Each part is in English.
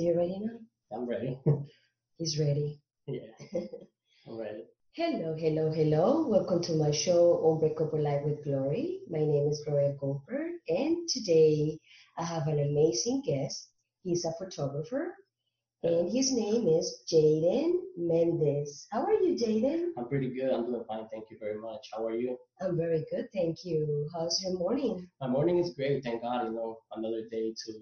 you ready now? I'm ready. He's ready. yeah, I'm ready. Hello, hello, hello. Welcome to my show, Unbreakable Life with Glory. My name is Gloria Goldberg, and today I have an amazing guest. He's a photographer, and his name is Jaden Mendez. How are you, Jaden? I'm pretty good. I'm doing fine. Thank you very much. How are you? I'm very good, thank you. How's your morning? My morning is great. Thank God. You know, another day to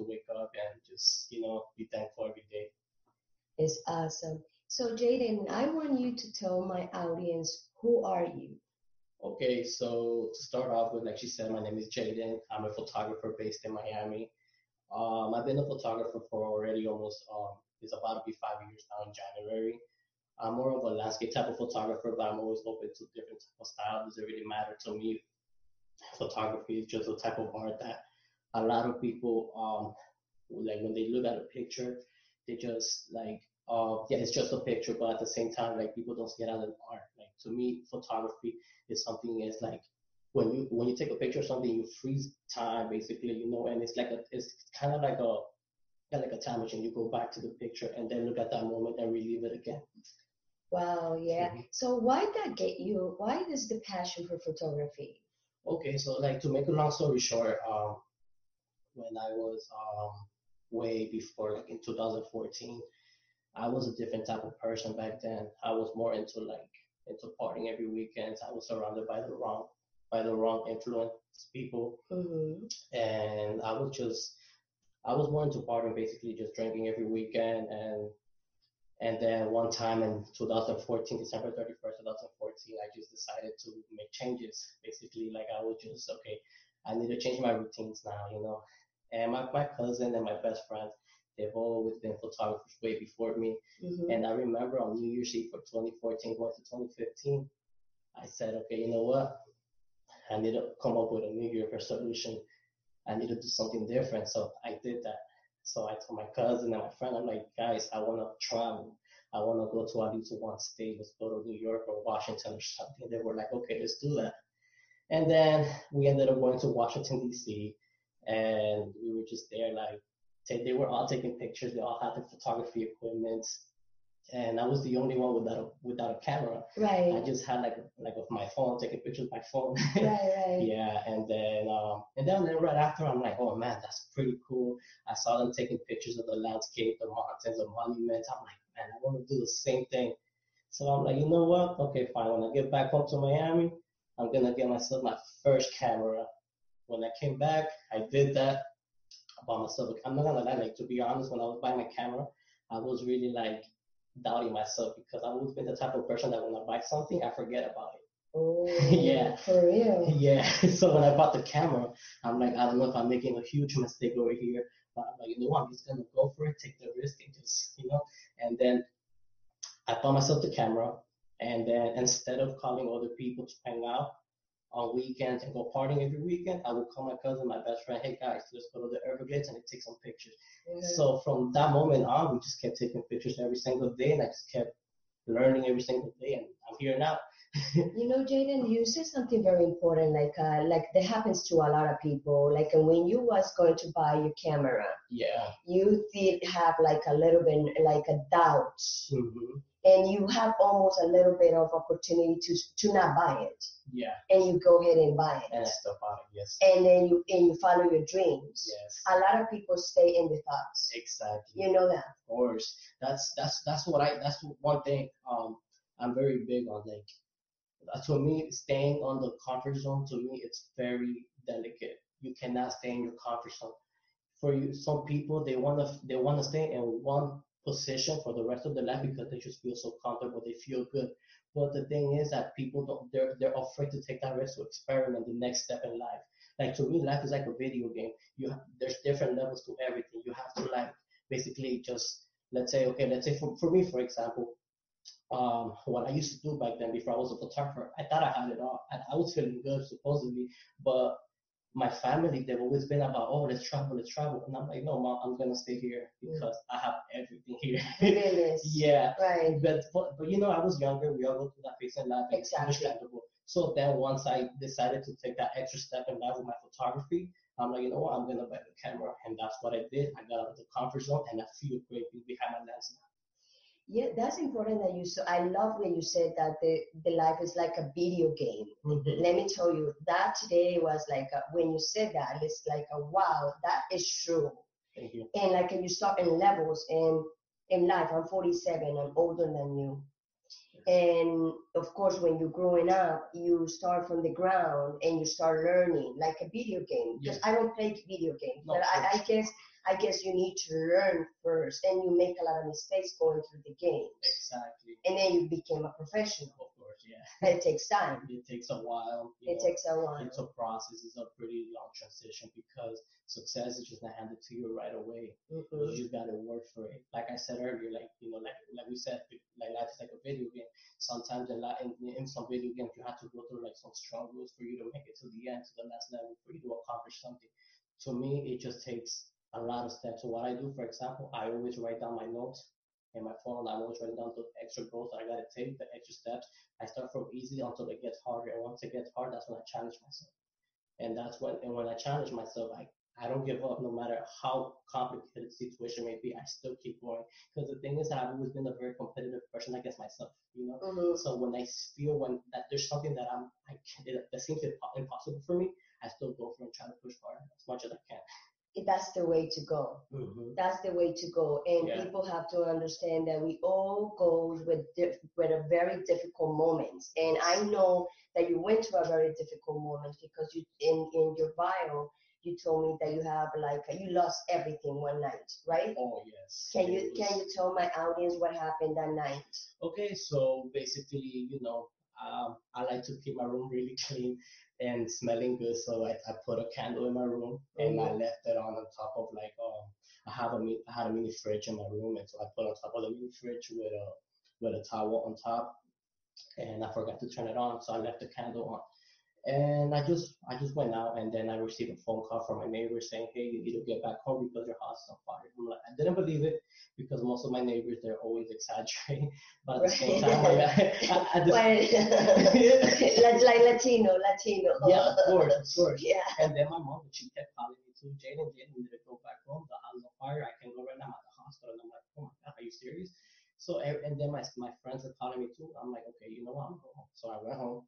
to wake up and just you know be thankful every day. It's awesome. So, Jaden, I want you to tell my audience who are you? Okay, so to start off with, like she said, my name is Jaden. I'm a photographer based in Miami. Um, I've been a photographer for already almost um, it's about to be five years now in January. I'm more of a landscape type of photographer, but I'm always open to different type of style. Does it really matter to me? Photography is just a type of art that a lot of people um like when they look at a picture, they just like uh yeah, it's just a picture, but at the same time, like people don't see it as an art. Like to me, photography is something is like when you when you take a picture of something, you freeze time basically, you know, and it's like a it's kind of like a yeah, like a time machine. You go back to the picture and then look at that moment and relive it again. Wow, yeah. Mhm. So, why that get you? Why is the passion for photography? Okay, so like to make a long story short, um, when I was um way before like in 2014, I was a different type of person back then. I was more into like into partying every weekend. I was surrounded by the wrong by the wrong influence people, Mm-hmm. and I was just I was more into partying, basically just drinking every weekend and and then one time in 2014, December 31st, 2014, I just decided to make changes. Basically, like I was just okay, I need to change my routines now, you know. And my, my cousin and my best friend, they've always been photographers way before me. Mm-hmm. And I remember on New Year's Eve for 2014 going to 2015, I said, okay, you know what? I need to come up with a New Year resolution. I need to do something different. So I did that. So I told my cousin and my friend, I'm like, guys, I want to travel. I want to go to at least one state. Let's go to New York or Washington or something. They were like, okay, let's do that. And then we ended up going to Washington, D.C. And we were just there, like, ta- they were all taking pictures. They all had their photography equipment. And I was the only one without a, without a camera. Right. I just had like like with my phone, taking pictures with my phone. right, right. yeah, and then um, and then, then right after, I'm like, oh man, that's pretty cool. I saw them taking pictures of the landscape, the mountains, the monuments. I'm like, man, I want to do the same thing. So I'm like, you know what? Okay, fine. When I get back home to Miami, I'm gonna get myself my first camera. When I came back, I did that. Bought myself. I'm not gonna lie, like to be honest, when I was buying my camera, I was really like doubting myself because I've always been the type of person that when I buy something, I forget about it. Oh, Yeah. for real. Yeah. So when I bought the camera, I'm like, I don't know if I'm making a huge mistake over here, but I'm like, you know what? I'm just gonna go for it, take the risk, and just, you know. And then I bought myself the camera, and then instead of calling other people to hang out on weekends and go partying every weekend, I would call my cousin, my best friend, hey guys, let's go to the Everglades and take some pictures. Mhm. So from that moment on, we just kept taking pictures every single day, and I just kept learning every single day, and I'm here now. You know, Jaden, you said something very important, like uh, like that happens to a lot of people. Like when you was going to buy your camera, yeah. you did have like a little bit like a doubt, hmm and you have almost a little bit of opportunity to to not buy it, Yeah. and you go ahead and buy it, I still bought it. Yes. and then you and you follow your dreams. Yes. A lot of people stay in the thoughts. Exactly. You know that. Of course. That's that's that's what I that's one thing um I'm very big on like uh, to me staying on the comfort zone to me it's very delicate. You cannot stay in your comfort zone. For you some people they wanna they wanna stay in one position for the rest of their life because they just feel so comfortable, they feel good. But the thing is that people don't they're they're afraid to take that risk to experiment the next step in life. Like to me life is like a video game. You have, there's different levels to everything. You have to like basically just let's say okay let's say for, for me for example um what i used to do back then before i was a photographer i thought i had it all and i was feeling good supposedly but my family they've always been about oh let's travel let's travel and i'm like no mom i'm gonna stay here mm. because i have everything here yeah Right. but, but but you know i was younger we all go through that phase in life and it's Exactly. understandable so then once i decided to take that extra step in life with my photography I'm like, you know what? I'm gonna buy the camera, and that's what I did. I got out of the comfort zone, and I feel great behind my lens now. Yeah, that's important that you so I love when you said that the, the life is like a video game. Mm-hmm. Let me tell you, that today was like a, when you said that, it's like a wow, that is true. Thank you. And like you start in levels and in life, I'm 47, I'm older than you. And of course, when you're growing up, you start from the ground and you start learning like a video game. Because Yeah. I don't play video games, No, but I, I guess I guess you need to learn first, and you make a lot of mistakes going through the games, Exactly. and then you became a professional. Of course, yeah. It takes time. It takes a while. It know, takes a while. it's a process. It's a pretty long transition because success is just not handed to you right away. Mhm. You just gotta work for it. Like I said earlier, like you know, like like we said, like life is like a video game. Sometimes in, li- in, in some video games, you have to go through like some struggles for you to make it to the end, to the last level, for you to accomplish something. To me, it just takes a lot of steps. So what I do, for example, I always write down my notes in my phone. I'm always writing down the extra goals that I gotta take, the extra steps. I start from easy until it gets harder, and once it gets hard, that's when I challenge myself. And that's when, and when I challenge myself, I I don't give up no matter how complicated the situation may be. I still keep going because the thing is that I've always been a very competitive person against myself, you know. Mhm. So when I feel when that there's something that I'm I can, that seems impossible for me, I still go for and try to push hard as much as I can. That's the way to go. Mm-hmm. That's the way to go. And Yeah. people have to understand that we all go with diff- with a very difficult moments. And I know that you went to a very difficult moment because you in in your bio you told me that you have like you lost everything one night, right? Oh yes. Can It you can you tell my audience what happened that night? Okay, so basically, you know, um, I like to keep my room really clean and smelling good. So I, I put a candle in my room and I left it on on top of like um I have a mi- I had a mini fridge in my room and so I put on top of the mini fridge with a with a towel on top and I forgot to turn it on so I left the candle on and I just I just went out and then I received a phone call from my neighbor saying hey you need to get back home because your house is on fire. I'm like I didn't believe it because most of my neighbors they're always exaggerating but at the same time like, I, I, just, Well, like, like Latino, Latino. yeah of course of course Yeah. And then my mom, she kept calling me too, Jaden, Jaden, need to go back home. The house is on fire. I can go right now. At the hospital. And I'm like, oh my God, are you serious? So, and and then my, my friends are calling me too. I'm like, okay, you know what? I'm going home. So I went home.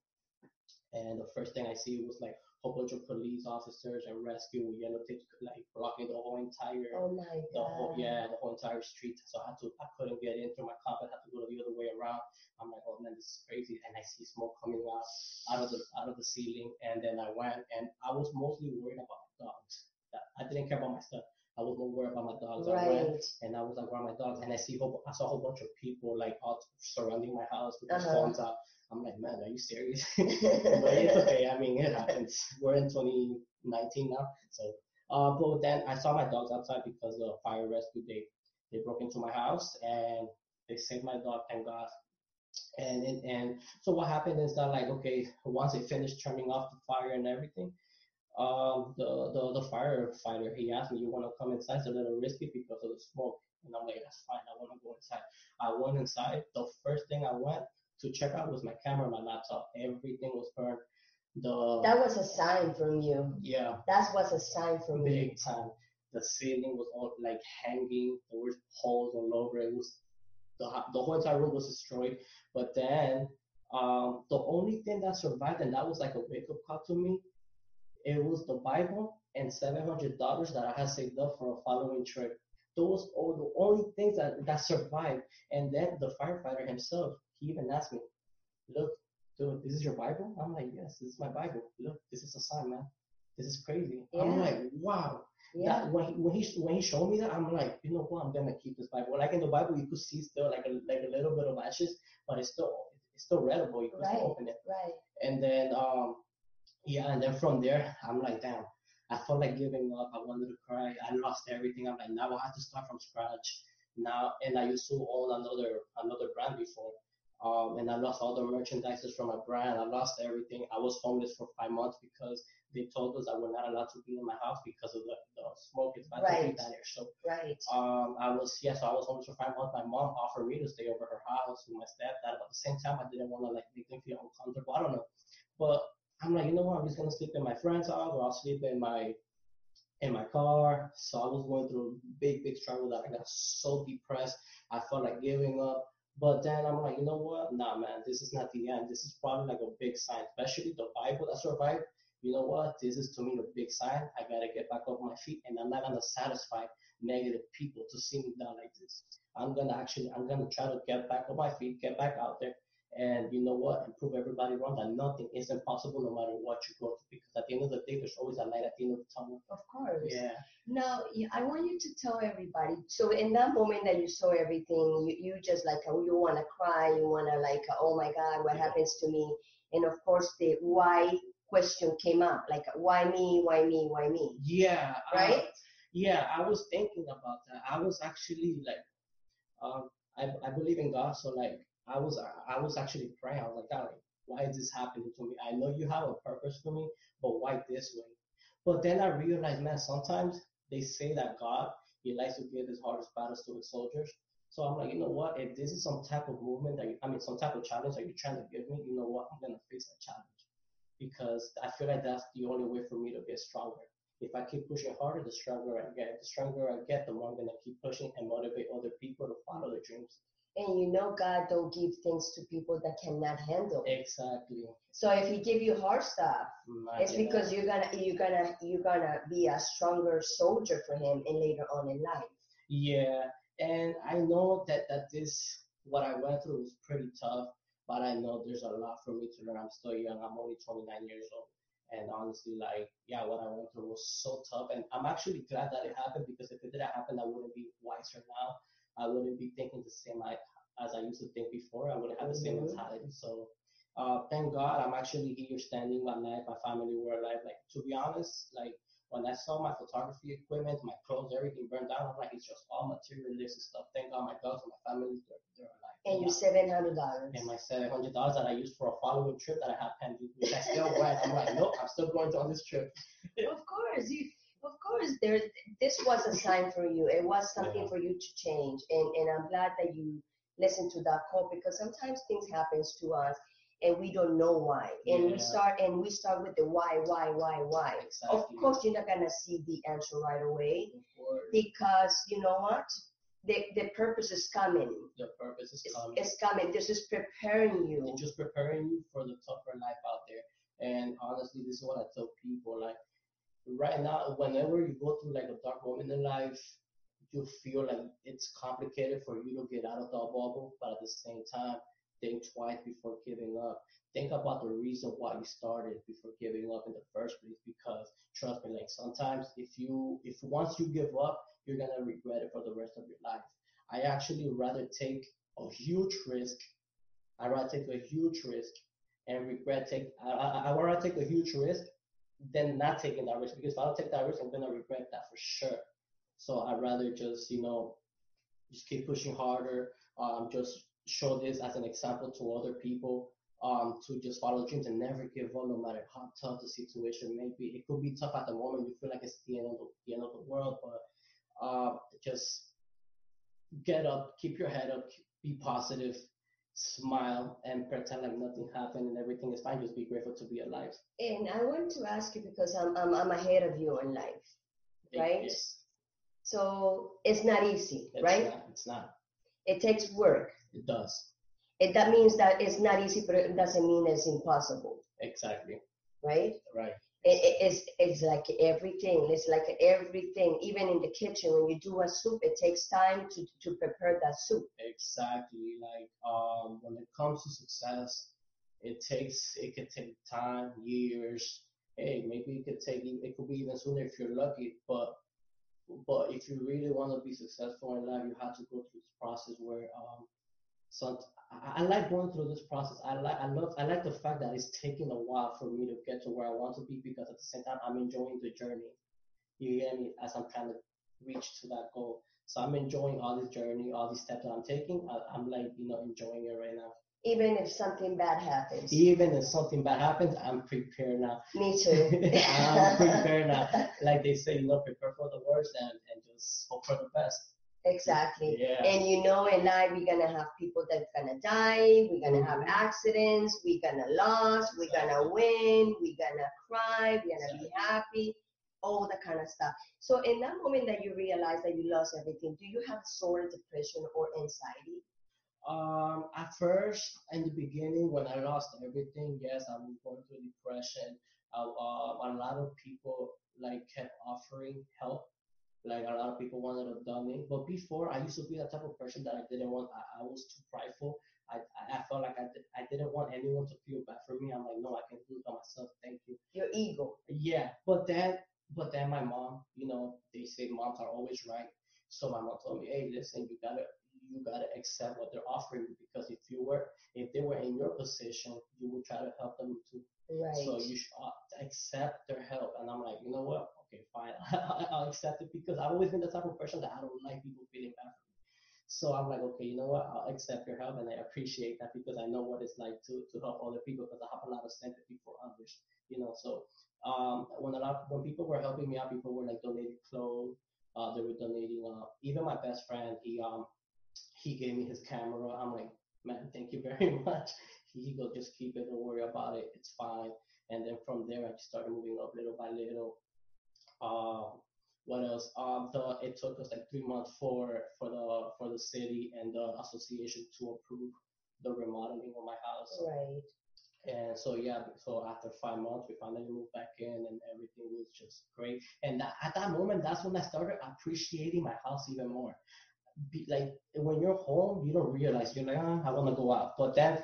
And the first thing I see was like a whole bunch of police officers and rescue with yellow tape, like blocking the whole entire Oh my the whole yeah the whole entire street. So i had to i couldn't get in through my car i had to go the other way around. I'm like oh man this is crazy. And i see smoke coming out out of the out of the ceiling. And then i went and i was mostly worried about my dogs. I didn't care about my stuff. I was more worried about my dogs. I went Right. and i was like where are my dogs? And i see whole, i saw a whole bunch of people like out surrounding my house with their Uh-huh. phones out i'm like man are you serious but it's okay. I mean, it happens. We're in 2019 now, so. Uh, but then I saw my dogs outside because the fire rescue they they broke into my house and they saved my dog. Thank God. And and, and so what happened is that like okay, once they finished turning off the fire and everything, um, the the the firefighter he asked me, "You want to come inside? It's a little risky because of the smoke." And I'm like, "That's fine. I want to go inside." I went inside. The first thing I went to check out was my camera, my laptop. Everything was burned. The That was a sign from you. yeah, That was a sign from me. big time. The ceiling was all like hanging. There was holes all over. It was the the whole entire room was destroyed. But then um, the only thing that survived, and that was like a wake up call to me, it was the Bible and seven hundred dollars that I had saved up for a following trip. Those are the only things that that survived. And then the firefighter himself, he even asked me, "Look, dude, this is your Bible?" I'm like, "Yes, this is my Bible. Look, this is a sign, man. This is crazy." I'm like, "Wow." Yeah. That when he, when he when he showed me that, I'm like, you know what? I'm gonna keep this Bible. Like in the Bible, you could see still like a like a little bit of ashes, but it's still it's still readable. You can Right. still open it. Right. And then um yeah, and then from there, I'm like, damn. I felt like giving up. I wanted to cry. I lost everything. I'm like, now I have to start from scratch. Now, and I used to own another another brand before. Um, and I lost all the merchandises from my brand. I lost everything. I was homeless for five months because they told us I we're not allowed to be in my house because of the, the smoke. It's bad to Right. breathe down here. So Right. um, I was yeah, so I was homeless for five months. My mom offered me to stay over her house with my stepdad, but at the same time, I didn't want to like make them feel uncomfortable. I don't know, but I'm like, you know what? I'm just gonna sleep in my friend's house, or I'll sleep in my in my car. So I was going through a big, big struggle that I got so depressed. I felt like giving up. But then I'm like, you know what? Nah, man, this is not the end. This is probably like a big sign, especially the Bible that survived. You know what? This is to me a big sign. I gotta get back up my feet, and I'm not gonna satisfy negative people to see me down like this. I'm gonna actually, I'm gonna try to get back on my feet, get back out there, and you know what? And prove everybody wrong that nothing is impossible no matter what you go through. Because at the end of the day, there's always a light at the end of the tunnel. Of course. Yeah. Now, I want you to tell everybody. So, in that moment that you saw everything, you, you just like, uh, you want to cry, you want to, like, oh my God, what Yeah. happens to me? And of course, the why question came up like, why me, why me, why me? Yeah. Right? yeah, I was thinking about that. I was actually like, um, I, I believe in God, so like I was I was actually praying. I was like, God, like, why is this happening to me? I know you have a purpose for me, but why this way? But then I realized, man, sometimes they say that God he likes to give his hardest battles to his soldiers. So I'm like, you know what? If this is some type of movement that you, I mean, some type of challenge that you're trying to give me, you know what? I'm gonna face that challenge because I feel like that's the only way for me to get stronger. If I keep pushing harder, the stronger I get. The stronger I get, the more I'm gonna keep pushing and motivate other people to follow their dreams. And you know God don't give things to people that cannot handle. Exactly. So if He give you hard stuff, it's because you're gonna you're gonna you're gonna be a stronger soldier for Him, and later on in life. Yeah, and I know that that this what I went through was pretty tough, but I know there's a lot for me to learn. I'm still young. I'm only 29 years old, and honestly, like yeah, what I went through was so tough, and I'm actually glad that it happened because if it didn't happen, I wouldn't be wiser now. I wouldn't be thinking the same I, as I used to think before. I wouldn't have the same Mhm. mentality. So. Uh, thank God I'm actually here standing alive. My family were alive. Like to be honest, like when I saw my photography equipment, my clothes, everything burned down, I'm like, it's just all materialistic stuff. Thank God my dogs and my family, they're, they're alive. And your seven hundred dollars. and my seven hundred dollars that I used for a following trip that I have pending, which I still went. I'm like, nope, I'm still going on this trip. Of course, you. Of course, there. This was a sign for you. It was something Yeah. for you to change, and and I'm glad that you listened to that call because sometimes things happens to us and we don't know why, and we start and we start with the why, why, why, why. Of course, you're not gonna see the answer right away because you know what, the the purpose is coming. the purpose is It's, coming. it's coming. This is preparing you. It's just preparing you for the tougher life out there. And honestly, this is what I tell people. Like right now, whenever you go through like a dark moment in life, you feel like it's complicated for you to get out of that bubble, but at the same time, think twice before giving up. Think about the reason why you started before giving up in the first place. Because trust me, like sometimes if you if once you give up, you're gonna regret it for the rest of your life. I actually rather take a huge risk. I rather take a huge risk and regret take. I I, I rather take a huge risk than not taking that risk because if I don't take that risk, I'm gonna regret that for sure. So I'd rather just you know just keep pushing harder. Um, just show this as an example to other people. Um, to just follow dreams and never give up, no matter how tough the situation may be. It could be tough at the moment. You feel like it's the end of the, the end of the world, but uh, just get up, keep your head up, be positive, smile, and pretend like nothing happened and everything is fine. Just be grateful to be alive. And I want to ask you because I'm I'm, I'm ahead of you in life, right? It's, So it's not easy, it's right? Not, it's not. It takes work. It does. It, that means that it's not easy, but it doesn't mean it's impossible, Exactly. right? Right. It, it- it's, it's like everything. It's like everything. Even in the kitchen, when you do a soup, it takes time to, to prepare that soup. Exactly. Like um, when it comes to success, it takes it could take time, years. Hey, maybe it could take it could be even sooner if you're lucky. But but if you really want to be successful in life, you have to go through this process where um, some I, I like going through this process. I like I love I like the fact that it's taking a while for me to get to where I want to be because at the same time I'm enjoying the journey. You get me? As I'm trying to reach to that goal. So I'm enjoying all this journey, all these steps that I'm taking. I, I'm like, you know, enjoying it right now. Even if something bad happens. Even if something bad happens, I'm prepared now. Me too. I'm prepared now. Like they say, you know, prepare for the worst and, and just hope for the best. Exactly. Yeah. And you know, in life, we're gonna have people that's gonna die. We're gonna have Mhm. accidents. We're gonna lose. We're gonna win. We're gonna cry. We're gonna be happy. all that kind of stuff. So in that moment that you realize that you lost everything, do you have sort of depression or anxiety? Um, at first, in the beginning, when I lost everything, yes, I was going through depression. Uh, uh, a lot of people like kept offering help. Like a lot of people wanted to dump me, but before I used to be that type of person that I didn't want. I, I was too prideful. I, I felt like I, did, I didn't want anyone to feel bad for me. I'm like, no, I can do it by myself. Thank you. Your ego. Yeah, but then, but then my mom, you know, they say moms are always right. So my mom told me, hey, listen, you gotta you gotta accept what they're offering you because if you were if they were in your position, you would try to help them too. Right. So you should uh, accept their help. And I'm like, you know what? I'll accept it because I've always been the type of person that I don't like people feeling bad for me. So I'm like, okay, you know what? I'll accept your help, and I appreciate that because I know what it's like to to help other people because I have a lot of sympathy for others. You know, so um, when a lot when people were helping me out, people were like donating clothes. Uh, they were donating. Uh, even my best friend, he um he gave me his camera. I'm like, man, thank you very much. He goes, just keep it, don't worry about it, it's fine. And then from there, I started moving up little by little. Um, what else? Um, the it took us like three months for for the for the city and the association to approve the remodeling of my house. Right. And so yeah, so after five months, we finally moved back in, and everything was just great. And that, at that moment, that's when I started appreciating my house even more be, like when you're home, you don't realize you're like, oh, I want to go out. But then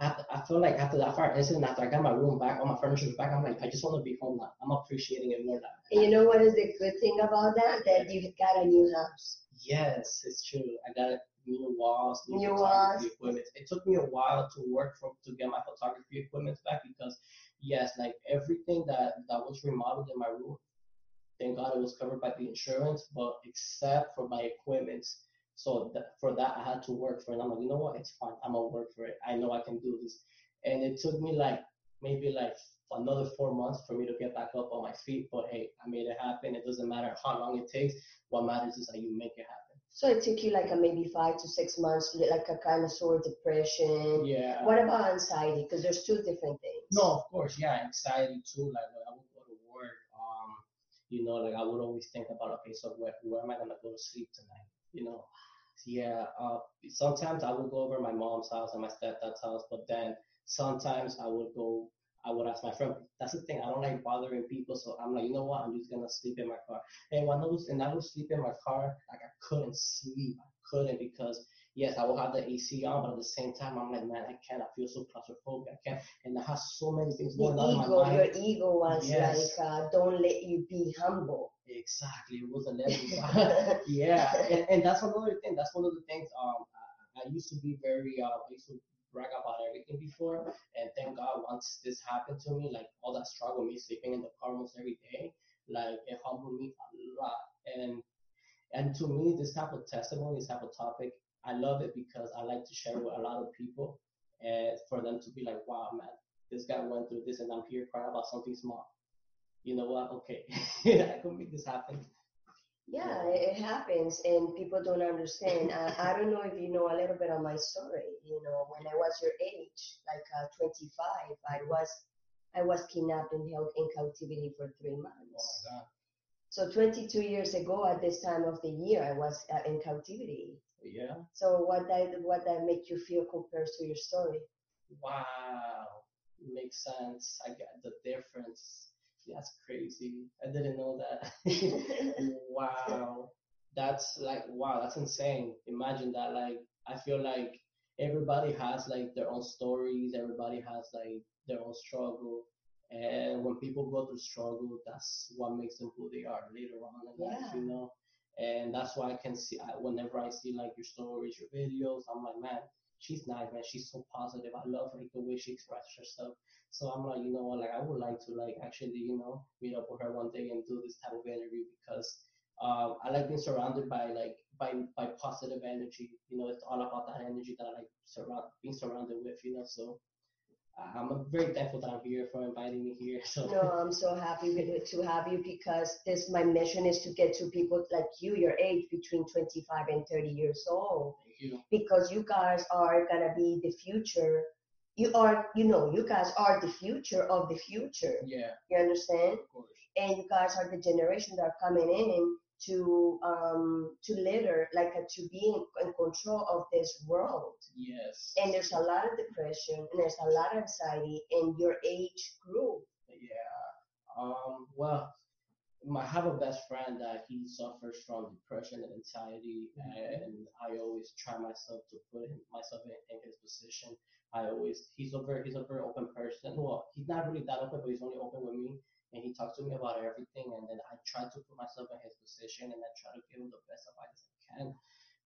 after, I feel like after that fire incident, after I got my room back, all my furniture back, I'm like, I just want to be home now. I'm appreciating it more now. And you know what is the good thing about that? That you got a new house. Yes, it's true. I got new walls, new, New photography equipment. It took me a while to work for to get my photography equipment back because yes, like everything that that was remodeled in my room, thank God it was covered by the insurance, but except for my equipment. So that, for that, I had to work for it. I'm like, you know what? It's fine. I'm gonna work for it. I know I can do this. And it took me like maybe like another four months for me to get back up on my feet. But hey, I made it happen. It doesn't matter how long it takes. What matters is that you make it happen. So it took you like a maybe five to six months, like a kind of sort of depression. Yeah. What about anxiety? Because there's two different things. No, of course, yeah, anxiety too. Like when I would go to work, um, you know, like I would always think about, okay, so where, where am I gonna go to sleep tonight? You know, yeah. Uh, sometimes I would go over my mom's house and my stepdad's house, but then sometimes I would go. I would ask my friend. That's the thing. I don't like bothering people, so I'm like, you know what? I'm just gonna sleep in my car. And when I was and I would sleep in my car, like I couldn't sleep. I couldn't because yes, I will have the AC on, but at the same time, I'm like, man, I can't. I feel so claustrophobic. I can't. And I have so many things The going on in my mind. your ego was Yes. like, uh, don't let you be humble. Exactly. It was a level. yeah, and, and that's another thing. That's one of the things. Um, I, I used to be very. Uh, I used to brag about everything before, and thank God once this happened to me, like all that struggle, me sleeping in the car almost every day, like it humbled me a lot. And and to me, this type of testimony, this type of topic, I love it because I like to share with a lot of people, and for them to be like, wow, man, this guy went through this, and I'm here crying about something small. You know what? Okay, I can make this happen. Yeah, it, happens, and people don't understand. I, I don't know if you know a little bit of my story. You know, when I was your age, like uh, 25, I was I was kidnapped and held in captivity for three months. God. So 22 years ago, at this time of the year, I was uh, in captivity. Yeah. So what that what that make you feel compared to your story? Wow. Makes sense. I get the difference. That's crazy. I didn't know that. wow. That's like wow, that's insane. Imagine that. Like I feel like everybody has like their own stories, everybody has like their own struggle. And when people go through struggle, that's what makes them who they are later on in life, Yeah. you know. And that's why I can see I, whenever I see like your stories, your videos, I'm like, man, she's nice, man. She's so positive. I love like the way she expresses herself. So I'm like, you know what, like I would like to like actually, you know, meet up with her one day and do this type of interview because um, I like being surrounded by like by by positive energy. You know, it's all about that energy that I like surround being surrounded with. You know, so Uh, I'm very thankful that I'm here for inviting me here. So No, I'm so happy with, to have you because this my mission is to get to people like you, your age, between 25 and 30 years old, thank you. because you guys are gonna be the future you are, you know, you guys are the future of the future. Yeah, You understand? of course. And you guys are the generation that are coming in to um to litter, like uh, to be in, in control of this world. Yes. And there's a lot of depression and there's a lot of anxiety in your age group. Yeah. Um. Well, I have a best friend that he suffers from depression and anxiety, and I always try myself to put him, myself in, in his position. I always he's a very he's a very open person. Well, he's not really that open, but he's only open with me, and he talks to me about everything. And then I try to put myself in his position, and I try to give him the best advice I can.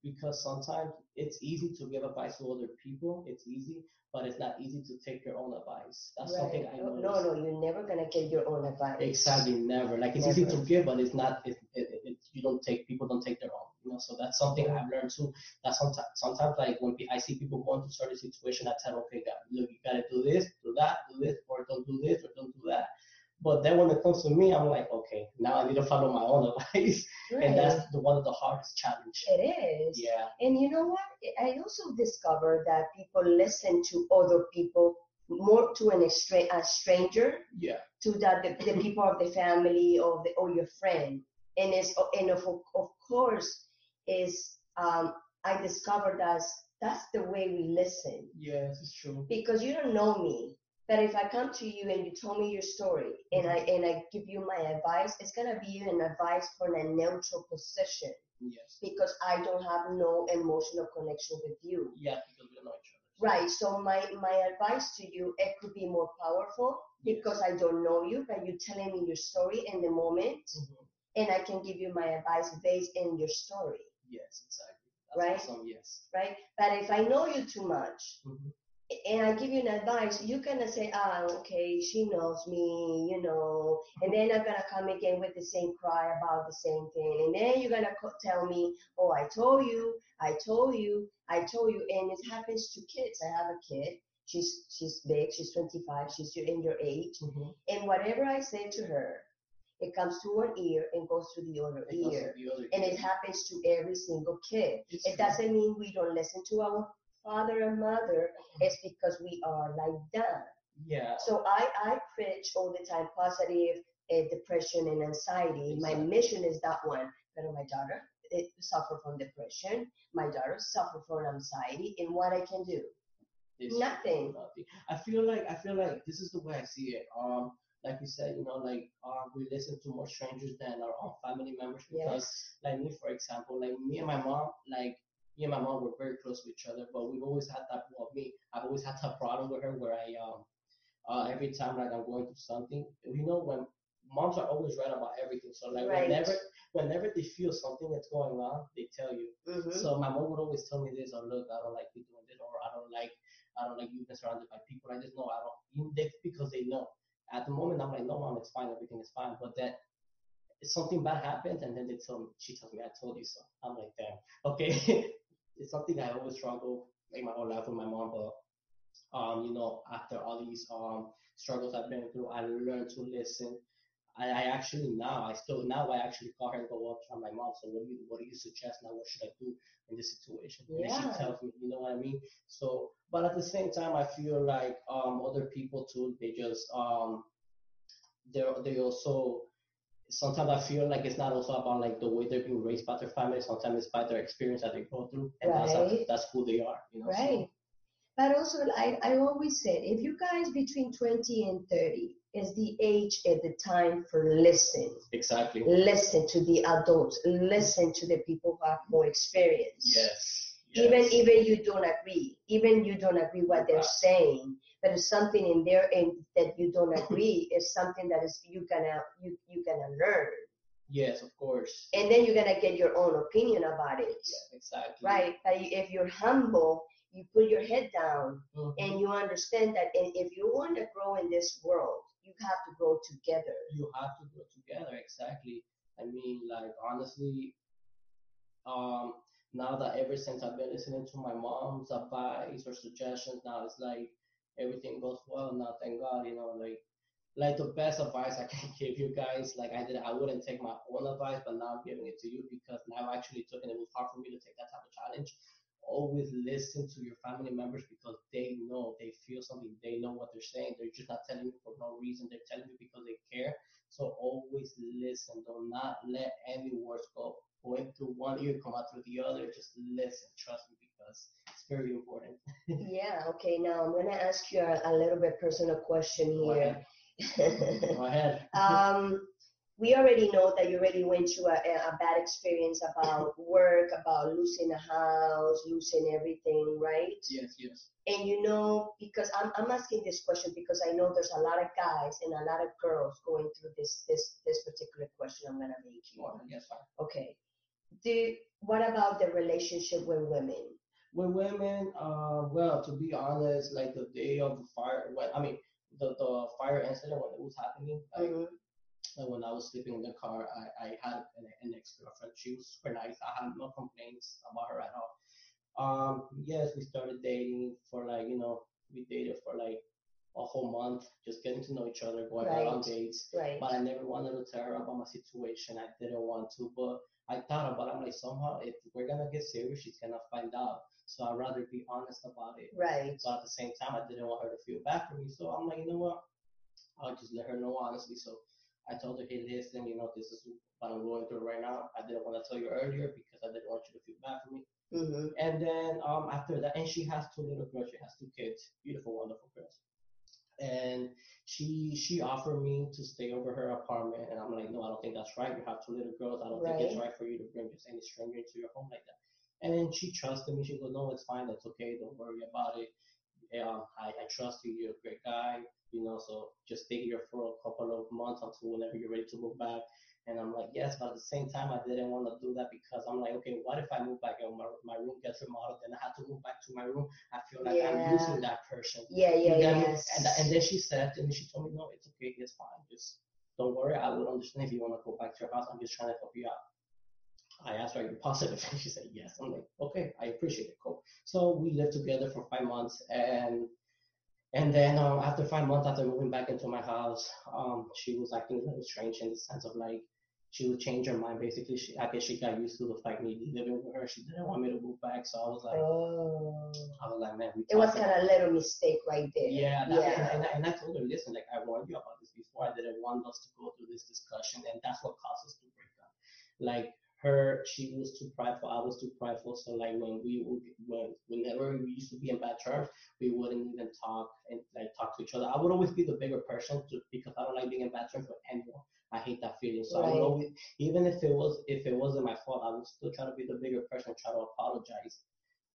Because sometimes it's easy to give advice to other people. It's easy, but it's not easy to take your own advice. That's something I noticed. no, no, you're never gonna get your own advice. Exactly, never. Like it's easy to give, but it's not. It, it, it, you don't take people don't take their own. You know, so that's something I've learned too. That sometimes, sometimes like when I see people going through certain situation, I tell them, okay, God, look, you gotta do this, do that, do this, or don't do this, or don't do that. But then when it comes to me, I'm like, okay, now I need to follow my own advice, Right. and that's the one of the hardest challenge. it is. Yeah, And you know what? I also discovered that people listen to other people more to an extra- a stranger yeah, to that the, the people of the family or the or your friend. And it's and of of course is um, I discovered that that's the way we listen yes, it's true. because you don't know me. But if I come to you and you tell me your story and I and I give you my advice, it's gonna be an advice from a neutral position Yes, because I don't have no emotional connection with you. yeah, because we don't know each other. Right. So my my advice to you it could be more powerful because I don't know you, but you're telling me your story in the moment, Mhm. and I can give you my advice based in your story, Yes, exactly. That's Right. awesome. Yes. right? But if I know you too much Mhm. And I give you an advice, you're gonna say, ah, okay, she knows me, you know, and then I'm gonna come again with the same cry about the same thing, and then you're gonna tell me, oh, I told you, I told you, I told you, and it happens to kids. I have a kid. She's she's big. She's 25. She's your- in your age, Mhm. and whatever I say to her, it comes to one ear and goes to the other It ear, the other and it happens to every single kid. It's It true. doesn't mean we don't listen to our father and mother. It's because we are like that. Yeah. So I, I preach all the time positive uh, depression and anxiety. My mission is that one. But my daughter it suffer from depression. My daughter suffer from anxiety. And what I can do? Nothing. Nothing. I feel like I feel like this is the way I see it. Um, like you said, you know, like uh, we listen to more strangers than our own family members because, Yes. like me, for example, like me and my mom, like me and my mom were very close with each other, but we've always had that. Well, me, I've always had that problem with her where I um, uh, every time like I'm going through something, you know, when moms are always right about everything, so like Right. whenever whenever they feel something that's going on, they tell you. hmm So my mom would always tell me this, or look, I don't like you doing this, or I don't like, I don't like you being surrounded by people. I just know I don't. They because they know. At the moment, I'm like, no, mom, it's fine, everything is fine. But then something bad happens, and then they tell me, she tells me, I told you so. I'm like, damn, okay. it's something I always struggle like my whole life with my mom, but um, you know, after all these um struggles I've been through, I learned to listen. I, I actually now I still now I actually call her and go up to my mom. So what do you what do you suggest now? What should I do in this situation? And she tells me, you know what I mean. So, but at the same time, I feel like um other people too. They just um they they also sometimes I feel like it's not also about like the way they're being raised by their family. Sometimes it's by their experience that they go through, and that's Right. that's who they are. You know. so- Right. But also, I, I always said, if you guys between 20 and 30 is the age at the time for listen, exactly. listen to the adults, listen to the people who have more experience. Yes. Even yes. even you don't agree, even you don't agree what they're Right. saying, but it's something in there in that you don't agree is something that is you gonna you you gonna learn, Yes, of course. and then you're gonna get your own opinion about it, Yeah, exactly. right? But if you're humble, you put your head down Mhm. and you understand that and if you want to grow in this world, you have to grow together. You have to grow together. Exactly. I mean, like honestly, um, now that ever since I've been listening to my mom's advice or suggestions, now it's like everything goes well. Now, thank God, you know, like like the best advice I can give you guys. Like I did, I wouldn't take my own advice, but now I'm giving it to you because now I actually took it. It was hard for me to take that type of challenge. Always listen to your family members because they know, they feel something, they know what they're saying. They're just not telling you for no reason. They're telling you because they care. So always listen. Do not let any words go going through one ear come out through the other. Just listen. Trust me because it's very important. yeah. Okay. Now I'm gonna ask you a, a little bit personal question here. Go ahead. Go ahead. um, we already know that you already went through a, a bad experience about work, about losing a house, losing everything, right? Yes, yes. And you know, because I'm, I'm asking this question because I know there's a lot of guys and a lot of girls going through this this this particular question I'm gonna make you. Well, yes, fine. Okay. Do what about the relationship with women? With women, uh, well, to be honest, like the day of the fire, when I mean the the fire incident when it was happening, like, Mhm. And when I was sleeping in the car, I, I had an, an ex girlfriend. She was super nice. I had no complaints about her at all. Um, yes, we started dating for like, you know, we dated for like a whole month, just getting to know each other, going out on Right. dates. Right. But I never wanted to tell her about my situation. I didn't want to, but I thought about it. I'm like, somehow, if we're gonna get serious, she's gonna find out. So I'd rather be honest about it. Right. So at the same time, I didn't want her to feel bad for me. So I'm like, you know what? I'll just let her know honestly. So I told her, hey, listen, you know, this is what I'm going through right now. I didn't want to tell you earlier because I didn't want you to feel bad for me. hmm And then um, after that, and she has two little girls. She has two kids, beautiful, wonderful girls. And she she offered me to stay over her apartment, and I'm like, no, I don't think that's right. You have two little girls. I don't think it's Right. right for you to bring just any stranger into your home like that. And then she trusted me. She goes, no, it's fine. That's okay. Don't worry about it. Um, I, I trust you. You're a great guy. You know, so just stay here for a couple of months until whenever you're ready to move back. And I'm like, yes, but at the same time, I didn't want to do that because I'm like, okay, what if I move back and my, my room gets remodeled and I have to move back to my room? I feel like I'm Yeah. losing that person. Yeah. Yeah. You get me? Yes. And, and then she said me, she told me, no, it's okay, it's fine. Just don't worry. I would understand if you want to go back to your house. I'm just trying to help you out. I asked her, are you positive? And she said, yes. I'm like, okay, I appreciate it. Cool. So we lived together for five months and and then um, after five months after moving back into my house, um, she was acting a little strange in the sense of like she would change her mind. Basically, she I guess she got used to the fact me living with her. She didn't want me to move back, so I was like, oh. I was like, man, we It was kind of a little mistake right there. yeah, that, Yeah. And, and, I- and I told her, listen, like I warned you about this before. I didn't want us to go through this discussion, and that's what caused us to break up. Like her, she was too prideful. I was too prideful. So like when we would, when whenever we used to be in bad terms, we wouldn't even talk and like talk to each other. I would always be the bigger person to, because I don't like being in bad terms with anyone. I hate that feeling. So I would always, even if it was if it wasn't my fault, I would still try to be the bigger person, try to apologize,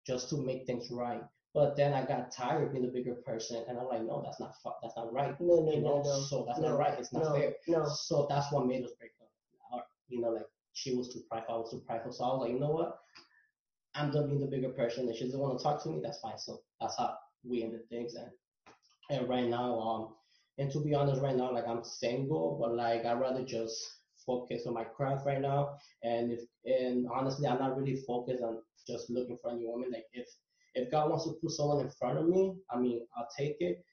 just to make things right. But then I got tired of being the bigger person, and I'm like, no, that's not fu- that's not right. No, no, you no, know, no. so that's no, not right. It's not no, fair. No. So that's what made us break up. You know, like she was too prideful, I was too prideful. So I was like, you know what? I'm done being the bigger person. If she doesn't want to talk to me, that's fine. So that's how we ended things. And and right now, um, and to be honest, right now, like I'm single, but like I'd rather just focus on my craft right now. And if and honestly, I'm not really focused on just looking for a new woman. Like if if God wants to put someone in front of me, I mean, I'll take it.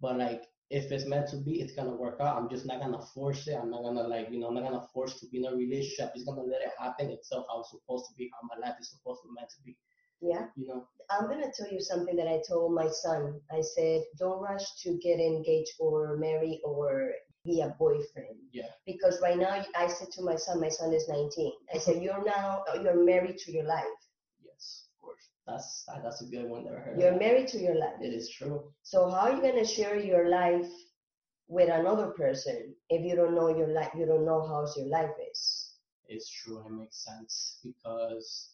But like if it's meant to be, it's gonna work out. I'm just not gonna force it. I'm not gonna like, you know, I'm not gonna force to be in a relationship. Just gonna let it happen itself how it's supposed to be, how my life is supposed to be meant to be. Yeah. You know? I'm gonna tell you something that I told my son. I said, don't rush to get engaged or marry or be a boyfriend. Yeah. Because right now, I said to my son, my son is 19. I said, you're now you're married to your life. Yes, of course. That's that's a good one. that I heard You're married to your life. It is true. So how are you gonna share your life with another person if you don't know your life? You don't know how your life is. It's true. It makes sense because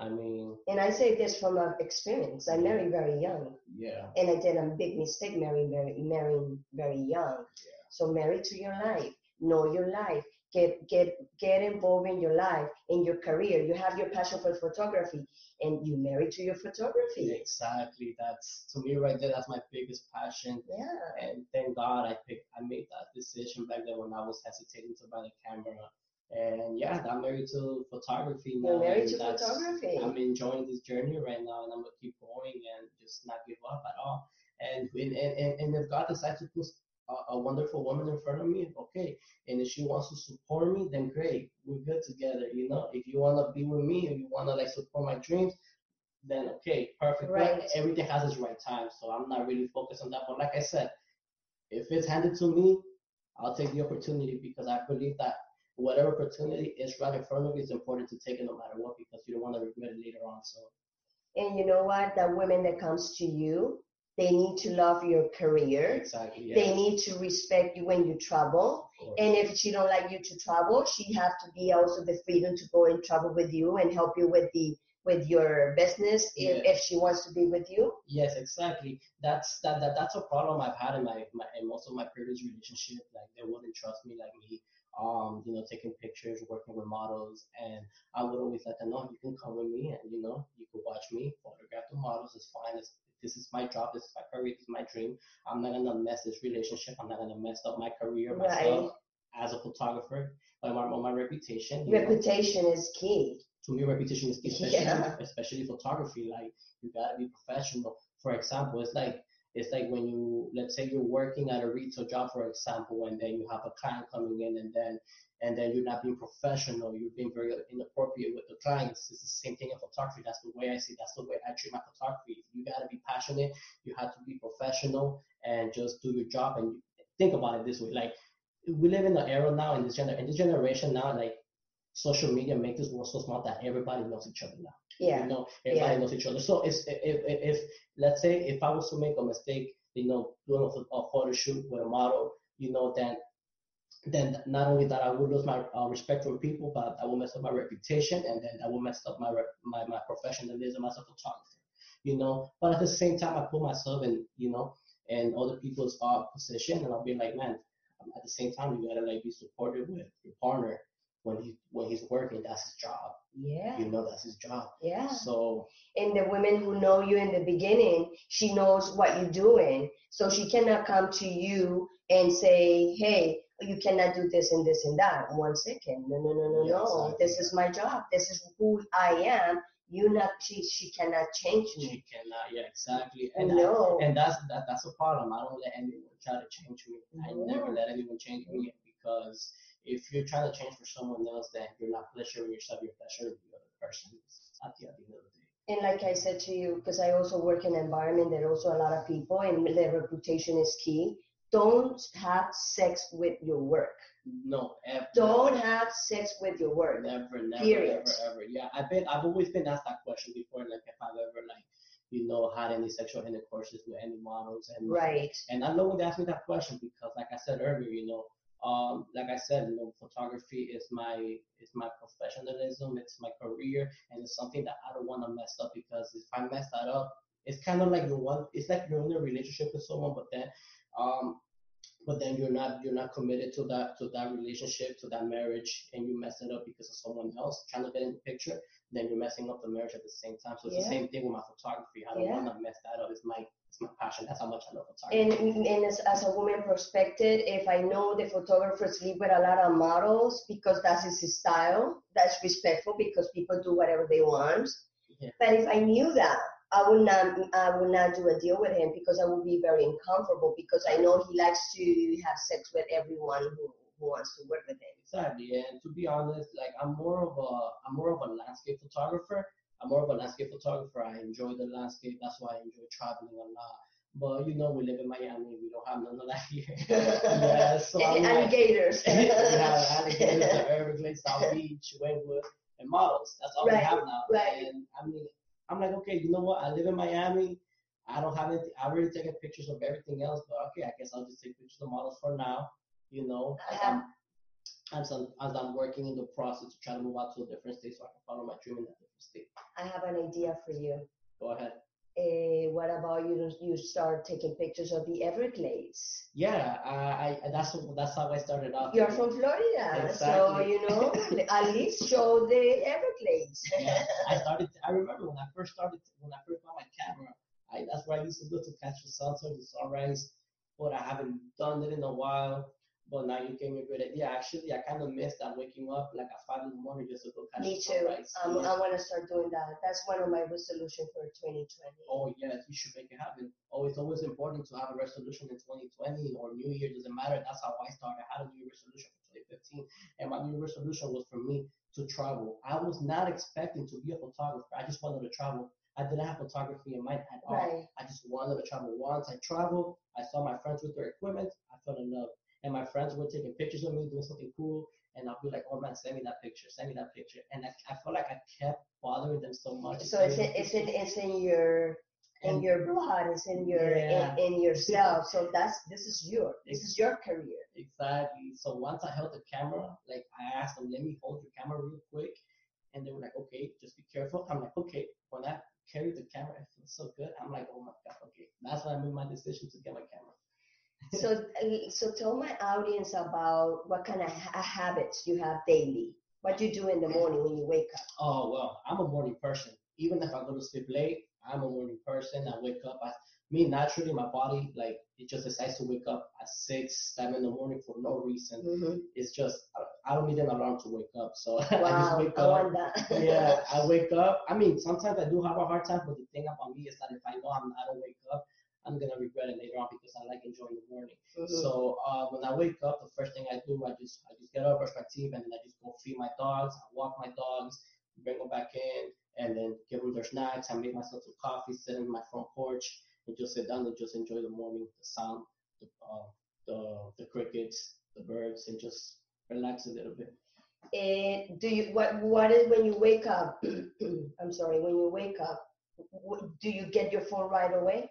I mean, And I say this from uh, experience. I married very young. yeah, and I did a big mistake marrying very marrying very young. So marry to your life, know your life, get get get involved in your life, in your career. You have your passion for photography, and you marry to your photography. exactly. That's to me right there. That's my biggest passion. Yeah, And thank God I picked, I made that decision back then when I was hesitating to buy the camera. And yeah, I'm married to photography now. you're married to photography. I'm enjoying this journey right now, and I'm gonna keep going and just not give up at all. And and and, and if God decides to put a, a wonderful woman in front of me, okay. And if she wants to support me, then great, we're good together. You know, if you wanna be with me, if you wanna like support my dreams, then okay, perfect. Right. But everything has its right time, so I'm not really focused on that. But like I said, if it's handed to me, I'll take the opportunity because I believe that whatever opportunity is right in front of you, it's important to take it no matter what because you don't want to regret it later on. So And you know what? The women that comes to you, they need to love your career. exactly, yeah. They need to respect you when you travel. And if she don't like you to travel, she have to be also the freedom to go and travel with you and help you with the with your business if, Yeah. if she wants to be with you. Yes, exactly. That's that, that that's a problem I've had in my, my in most of my previous relationship. Like they wouldn't trust me like me. Um, you know, taking pictures, working with models, and I would always let them know you can come with me, and you know, you can watch me photograph the models. It's fine. It's, this is my job. This is my career. This is my dream. I'm not gonna mess this relationship. I'm not gonna mess up my career myself as a photographer, like my, my reputation. you know? Reputation is key. to me reputation is key, especially Yeah. especially photography. Like you gotta be professional. For example, it's like it's like when you let's say you're working at a retail job, for example, and then you have a client coming in, and then and then you're not being professional. You're being very inappropriate with the clients. It's the same thing in photography. That's the way I see. That's the way I treat my photography. You gotta be passionate. You have to be professional and just do your job. And think about it this way: like we live in an era now in this gener- in this generation now, like social media makes this world so small that everybody knows each other now. Yeah. You know, everybody Yeah. knows each other. So it's if, if, if let's say if I was to make a mistake, you know, doing a, a photo shoot with a model, you know, then then not only that I would lose my uh, respect for people, but I will mess up my reputation, and then I will mess up my rep- my my professionalism as a photographer. You know, but at the same time, I put myself in, you know, in other people's uh, position, and I'll be like, man, at the same time, you gotta like be supportive with your partner when he when he's working. That's his job. Yeah. You know, that's his job. Yeah. So and the women who know you in the beginning, she knows what you're doing. So she cannot come to you and say, hey, you cannot do this and this and that. One second. No, no, no, no, Yeah, no. exactly. This is my job. This is who I am. You not she she cannot change me. she cannot. Yeah, exactly. And I- No. and that's that, that's a problem. I don't let anyone try to change me. I never let anyone change me because if you're trying to change for someone else, then you're not pleasuring yourself. You're pleasuring the other person at the end of the day. And like I said to you, because I also work in an environment that also a lot of people and their reputation is key. Don't have sex with your work. No, ever. Don't have sex with your work. Never, never, Period. ever, ever. Yeah, I've been, I've always been asked that question before, like if I've ever like, you know, had any sexual intercourses with any models, and Right. And I know when they ask me that question because, like I said earlier, you know, um, like I said, you know, photography is my is my professionalism, it's my career, and it's something that I don't want to mess up because if I mess that up, it's kind of like you want, it's like you're in a relationship with someone, but then, um, but then you're not you're not committed to that to that relationship to that marriage, and you mess it up because of someone else trying to get in the picture. Then you're messing up the marriage at the same time. So it's Yeah. the same thing with my photography. I don't Yeah. want to mess that up. It's my it's my passion. That's how much I love And, photography. and as, as a woman perspective, if I know the photographers sleep with a lot of models because that's his style, that's respectful because people do whatever they want. Yeah. But if I knew that, I would not I would not do a deal with him because I would be very uncomfortable because I know he likes to have sex with everyone who, who wants to work with him. Exactly, and to be honest, like I'm more of a I'm more of a landscape photographer. I'm more of a landscape photographer. I enjoy the landscape. That's why I enjoy traveling a lot. But you know, we live in Miami. We don't have none of that here. yeah, so I'm and like, alligators. alligators, the Everglades, South Beach, Wynwood, and models. That's all Right, we have now. right. And I mean, I'm like, okay, you know what? I live in Miami. I don't have anything. I've already taken pictures of everything else, but okay, I guess I'll just take pictures of models for now. You know, as uh-huh. I'm as I'm as I'm working in the process to try to move out to a different state so I can follow my dream in a I have an idea for you. Go ahead. Uh, what about you? You start taking pictures of the Everglades. Yeah, I, I that's that's how I started off. You're from Florida, so you know at least show the Everglades. yeah, I started. I remember when I first started, when I first got my camera, I, that's where I used to go to catch the sunset, the sunrise. But I haven't done it in a while. But now you came me a great idea. Actually, I kind of missed that waking up like at five in the morning just to go catch Me too. sunrise. Um, Yeah. I want to start doing that. That's one of my resolutions for 2020. Oh yes, you should make it happen. Oh, it's always important to have a resolution in 2020 or New Year. Doesn't matter. That's how I started. I had a New Year resolution for 2015, and my New Year resolution was for me to travel. I was not expecting to be a photographer. I just wanted to travel. I didn't have photography in mind at all. Right. I just wanted to travel. Once I traveled, I saw my friends with their equipment. I fell in love, and my friends were taking pictures of me doing something cool, and I'll be like, "Oh man, send me that picture, send me that picture," and I, I felt like I kept bothering them so much. So it's in, it's in it's in your in And- your blood. It's in your Yeah. in, in yourself. So that's this is your this is your career. Exactly. So once I held the camera, like I asked them, let me hold your camera real quick. And they were like, okay, just be careful. I'm like, okay. When I carried the camera, it feels so good. I'm like, oh my God, okay. That's why I made my decision to get my camera. So so tell my audience about what kind of ha- habits you have daily. What you do in the morning when you wake up. Oh, well, I'm a morning person. Even if I go to sleep late, I'm a morning person. I wake up. I, me, naturally, my body, like, it just decides to wake up at 6, 7 in the morning for no reason. Mm-hmm. It's just, I- don't need an alarm to wake up. So I just wake I up. want that. yeah, I wake up. I mean, sometimes I do have a hard time, but the thing about me is that if I know I'm, I don't wake up, I'm gonna regret it later on because I like enjoying the morning. Mhm. So uh, when I wake up, the first thing I do, I just I just get up, brush my teeth, and then I just go feed my dogs. I walk my dogs, bring them back in, and then give them their snacks. I make myself some coffee, sit in my front porch, and just sit down and just enjoy the morning, the sound, the uh, the the crickets, the birds, and just relax a little bit. Eh, do you what what is when you wake up? I'm sorry. When you wake up, do you get your phone right away?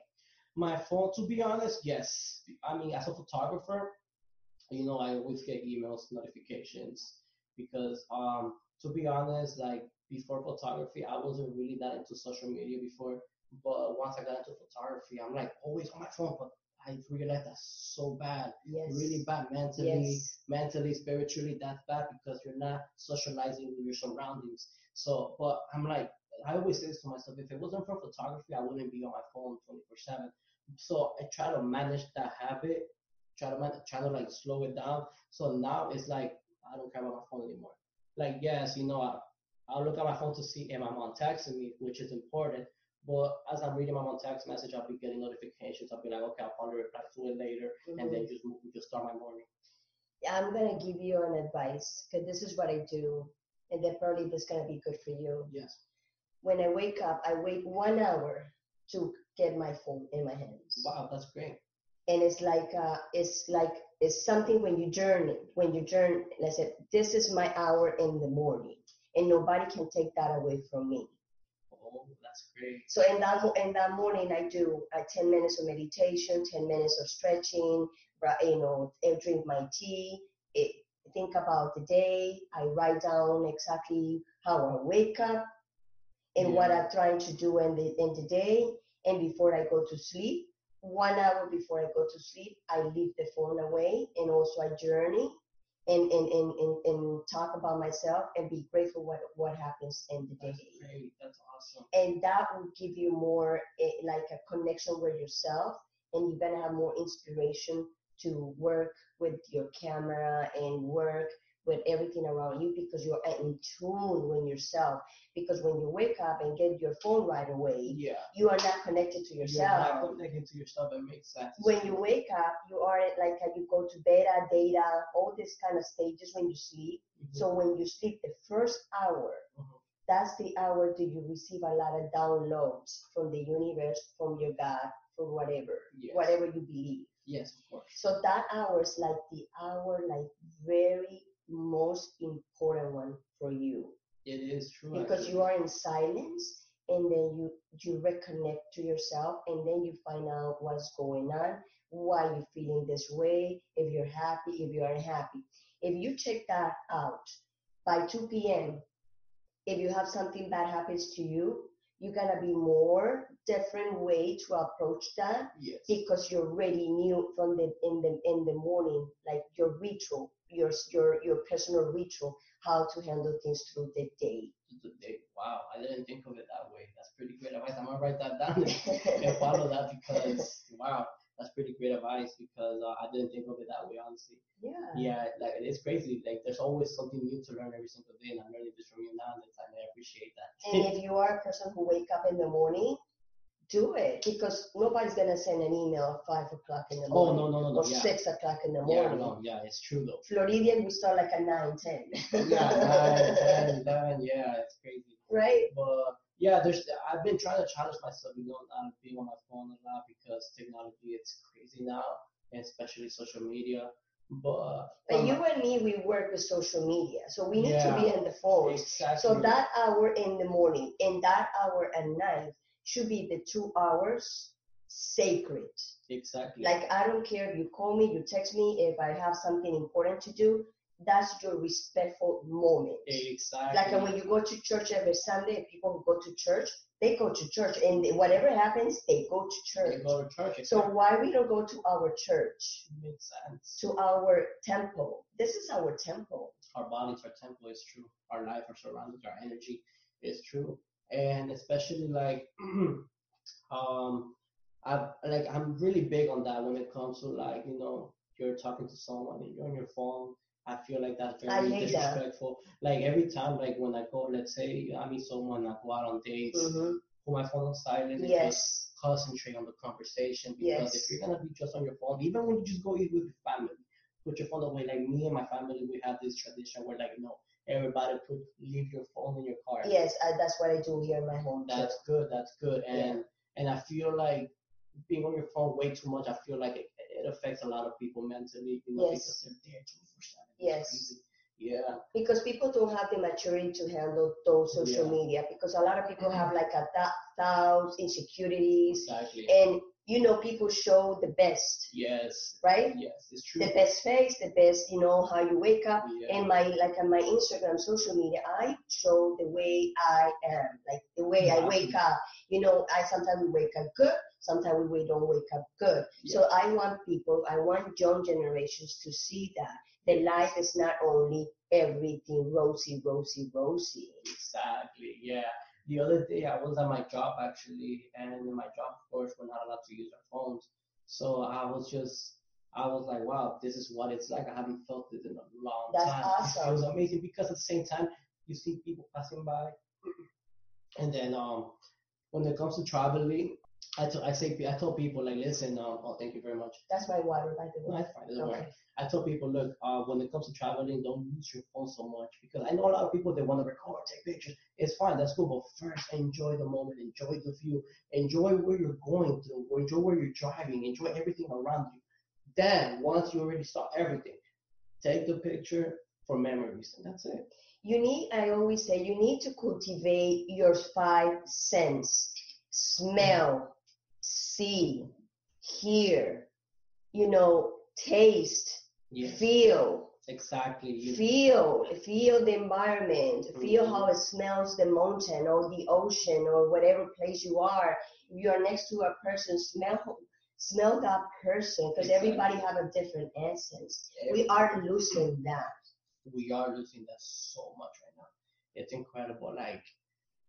My phone, to be honest, yes. I mean, as a photographer, you know, I always get emails, notifications, because, um, to be honest, like before photography, I wasn't really that into social media before. But once I got into photography, I'm like always on my phone. But I realized that's so bad, Yes. really bad mentally, Yes. mentally, spiritually. That's bad because you're not socializing with your surroundings. So, but I'm like, I always say this to myself: if it wasn't for photography, I wouldn't be on my phone 24/7 so I try to manage that habit, try to man- try to like slow it down. So now it's like I don't care about my phone anymore. Like yes, you know, I, I'll look at my phone to see if my mom texting me, which is important. But as I'm reading my mom text message, I'll be getting notifications. I'll be like, okay, I'll probably reply to it later, and then mm-hmm. just move, just start my morning. Yeah, I'm gonna give you an advice because this is what I do, and probably this is gonna be good for you. Yes. When I wake up, I wait one hour to get my phone in my hands, Wow, that's great. and it's like uh, it's like it's something when you journey, when you journey. I said, this is my hour in the morning, and nobody can take that away from me. Oh, that's great. So in that in that morning, I do uh, 10 minutes of meditation, 10 minutes of stretching, you know, I drink my tea, it, think about the day. I write down exactly how I wake up and what I'm trying to do in the in the day. And before I go to sleep, one hour before I go to sleep, I leave the phone away and also I journey and and, and, and, and talk about myself and be grateful what what happens in the That's day great. That's awesome. and that will give you more eh, like a connection with yourself and you're gonna have more inspiration to work with your camera and work with everything around you because you're in tune with yourself because when you wake up and get your phone right away Yeah. you are not connected to You're yourself not connecting to yourself. It makes sense. when you wake up you are like you go to beta data all this kind of stages when you sleep Mhm. so when you sleep the first hour Mhm. that's the hour that you receive a lot of downloads from the universe, from your God, from whatever, Yes. whatever you believe. Yes, of course. So that hour is like the hour, like very most important one for you It is true. because actually. you are in silence and then you you reconnect to yourself and then you find out what's going on why you're feeling this way if you're happy if you're unhappy if you check that out by 2 p.m if you have something bad happens to you you're gonna be more different way to approach that Yes. because you already knew from the in the in the morning like your ritual your your your personal ritual how to handle things through the day today. Wow, I didn't think of it that way. That's pretty great advice. I'm gonna write that down and follow that because wow, that's pretty great advice because uh, I didn't think of it that way honestly. yeah Yeah, like it's crazy. Like there's always something new to learn every single day, and I'm learning this from you now, and I appreciate that. And if you are a person who wake up in the morning, do it because nobody's gonna send an email at five o'clock in the oh morning no no no no or yeah six o'clock in the yeah morning. no yeah it's true though. Floridian, we start like at nine, ten. Yeah, nine, 10, 11, yeah, it's crazy. right? But yeah, there's I've been trying to challenge myself, you know, not being on my phone a lot because technology it's crazy now, and especially social media. But But um, you and me, we work with social media, so we need Yeah. to be on the phone. exactly. So that hour in the morning and that hour at night should be the two hours sacred. exactly. Like I don't care if you call me, you text me, if I have something important to do, that's your respectful moment. exactly. Like when you go to church every Sunday, people who go to church, they go to church, and whatever happens, they go to They church. go to church. So exactly. why we don't go to our church, makes sense. to our temple? This is our temple. our bodies, our temple is true. Our life, our surroundings, our energy is true. And especially like, um, I like I'm really big on that when it comes to like you know you're talking to someone and you're on your phone. I feel like that's very hate that. disrespectful. Like every time, like when I go, let's say I meet someone, I go out on dates, hmm put my phone on silent, and just concentrate on the conversation because Yes. if you're gonna be just on your phone, even when you just go eat with your family, put your phone away. Like me and my family, we have this tradition where like you know everybody put leave your phone in your car. Yes, I, that's what I do here in my home too. That's good. That's good. And and I feel like being on your phone way too much. I feel like it, it affects a lot of people mentally. You know, Yes. because they're there twenty four seven. Yes. Yeah. because people don't have the maturity to handle those social Yeah. media because a lot of people mm-hmm. have like a th- thoughts, insecurities, Exactly. and you know people show the best, yes. right? Yes. It's true. The best face, the best, you know, how you wake up. Yeah. And my like on my Instagram social media, I show the way I am, like the way I wake up. You know, I sometimes wake up good, sometimes we don't wake up good. So I want people, I want young generations to see that the life is not only everything rosy, rosy, rosy. Exactly. Yeah. The other day I was at my job actually, and in my job, of course, we're not allowed to use our phones. So I was just, I was like, wow, this is what it's like. I haven't felt it in a long That's time. awesome. It was amazing because at the same time, you see people passing by, and then um, when it comes to traveling, I I say I told people like, listen, um, oh, thank you very much. That's my water, by the No, way. it's fine. Doesn't worry. Okay. I tell people, look, uh, when it comes to traveling, don't use your phone so much because I know a lot of people they want to record, take pictures. It's fine, that's cool, but first enjoy the moment, enjoy the view, enjoy where you're going to enjoy where you're driving, enjoy everything around you. Then once you already saw everything, take the picture for memories, and that's it. You need, I always say, you need to cultivate your five sense smell, see, hear, you know, taste, Yes, feel, exactly. You, feel, feel the environment, feel Mhm. how it smells the mountain or the ocean or whatever place you are. If you are next to a person, smell smell that person because Exactly. everybody have a different essence. We are losing that. we are losing that so much right now. It's incredible. Like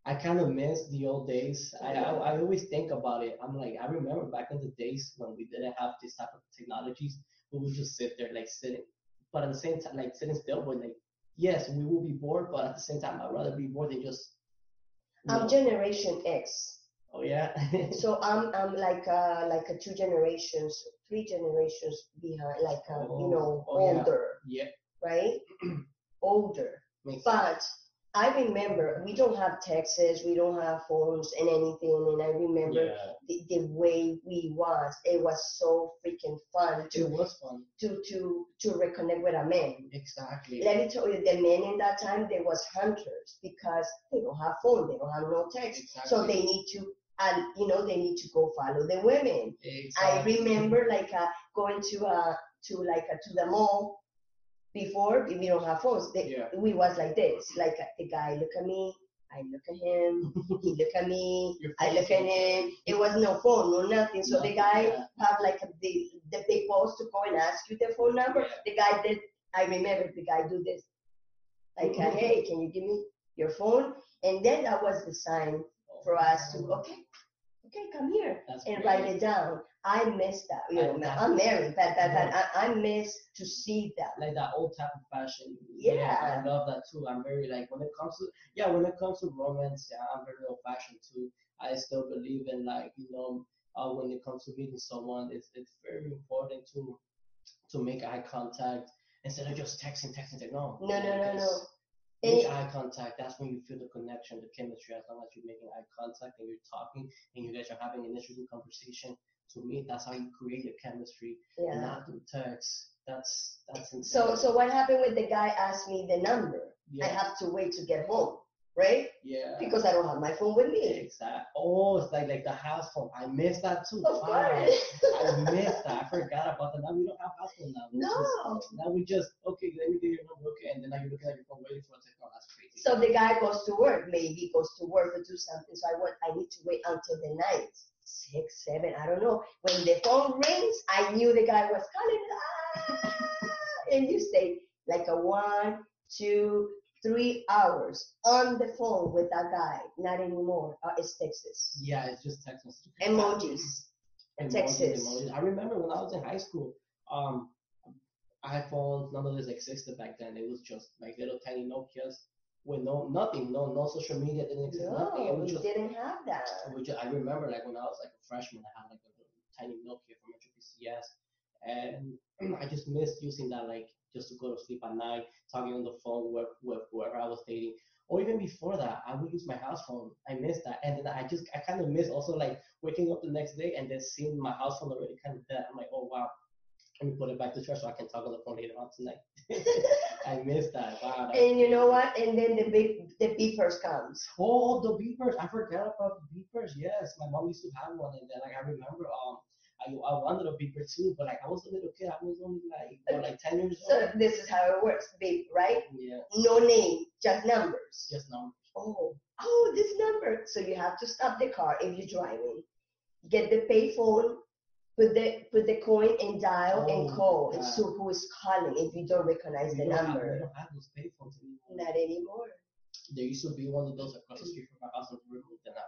I kind of miss the old days. I, I I always think about it. I'm like I remember back in the days when we didn't have this type of technologies. We would just sit there like sitting, but at the same time like sitting still. But like yes, we will be bored, but at the same time I'd rather be bored than just. I'm know. Generation X. oh yeah. So I'm I'm like uh like a two generations, three generations behind, like uh, you know Oh, oh, yeah. older, yeah. right? older. Makes But I remember we don't have texts, we don't have phones and anything, and I remember yeah. the, the way we was. It was so freaking fun It to was fun. to to to reconnect with a man. Exactly. Let me tell you, the men in that time they was hunters because they don't have phone, they don't have no text, Exactly. so they need to and you know they need to go follow the women. I remember like uh, going to uh to like uh, to the mall before we don't have phones. They, Yeah. We was like this, like the guy look at me, I look at him, he look at me, I look at him. It was no phone, no nothing. So the guy yeah. have like the the big balls to go and ask you the phone number. Yeah. The guy did. I remember the guy do this, like uh, hey, can you give me your phone? And then that was the sign for us to okay, okay, come here That's and great. write it down. I miss that. You know, I'm married, but but, but Yeah. I, I miss to see that. like that old type of fashion. Yeah. I love that too. I'm very like when it comes to yeah, when it comes to romance, yeah, I'm very old fashioned too. I still believe in like you know uh, when it comes to meeting someone, it's it's very important to to make eye contact instead of just texting, texting, texting. No, No, no, no, no. Make eye contact. That's when you feel the connection, the chemistry. As long as you're making eye contact and you're talking and you guys are having an interesting conversation. To me, that's how you create your chemistry, Yeah. not through text. That's that's insane. So so what happened with the guy asked me the number? Yeah. I have to wait to get home, right? yeah. Because I don't have my phone with me. Exactly. Oh, it's like like the house phone. I missed that too. Of Wow. course. I missed that. I forgot about that. Now we don't have house phone now. No. just- now we just okay. Let me get your number. Okay, and then now you're looking at your phone waiting for it. Oh, that's crazy. So the guy goes to work, maybe goes to work to do something. So I want, I need to wait until the night, six, seven, I don't know. When the phone rings, I knew the guy was calling. Ah! and you stay like a one, two, three hours on the phone with that guy. Not anymore. Uh, it's Texas. yeah, it's just text messages. Emojis. Emojis, Texas. emojis. I remember when I was in high school, um, iPhones, none of this existed back then. It was just like little tiny Nokias with no nothing, no no social media didn't exist, nothing. No, was we just didn't have that. which I remember like when I was like a freshman, I had like a little tiny Nokia from Metro PCS, and I just missed using that like just to go to sleep at night, talking on the phone with, with whoever I was dating, or even before that, I would use my house phone. I missed that, and then I just I kind of miss also like waking up the next day and then seeing my house phone already kind of dead. I'm like, oh wow. Let me put it back to church so I can talk on the phone later on tonight. I missed that. Wow. And you know what? And then the big the beepers comes. Oh, the beepers! I forgot about the beepers. Yes, my mom used to have one, and then like I remember, um, I I wanted a beeper too, but like I was a little kid. I was only like what, like ten years So old. this is how it works, beep, right? Yeah, No name, just numbers. just numbers. Oh, oh, this number. So you have to stop the car if you're driving. Get the payphone, put the put the coin and dial and Oh, call and see who is calling if you don't recognize We the don't have, we number. don't have those payphones anymore. Not anymore. There used to be one of those across the street from my house and we removed them. Uh,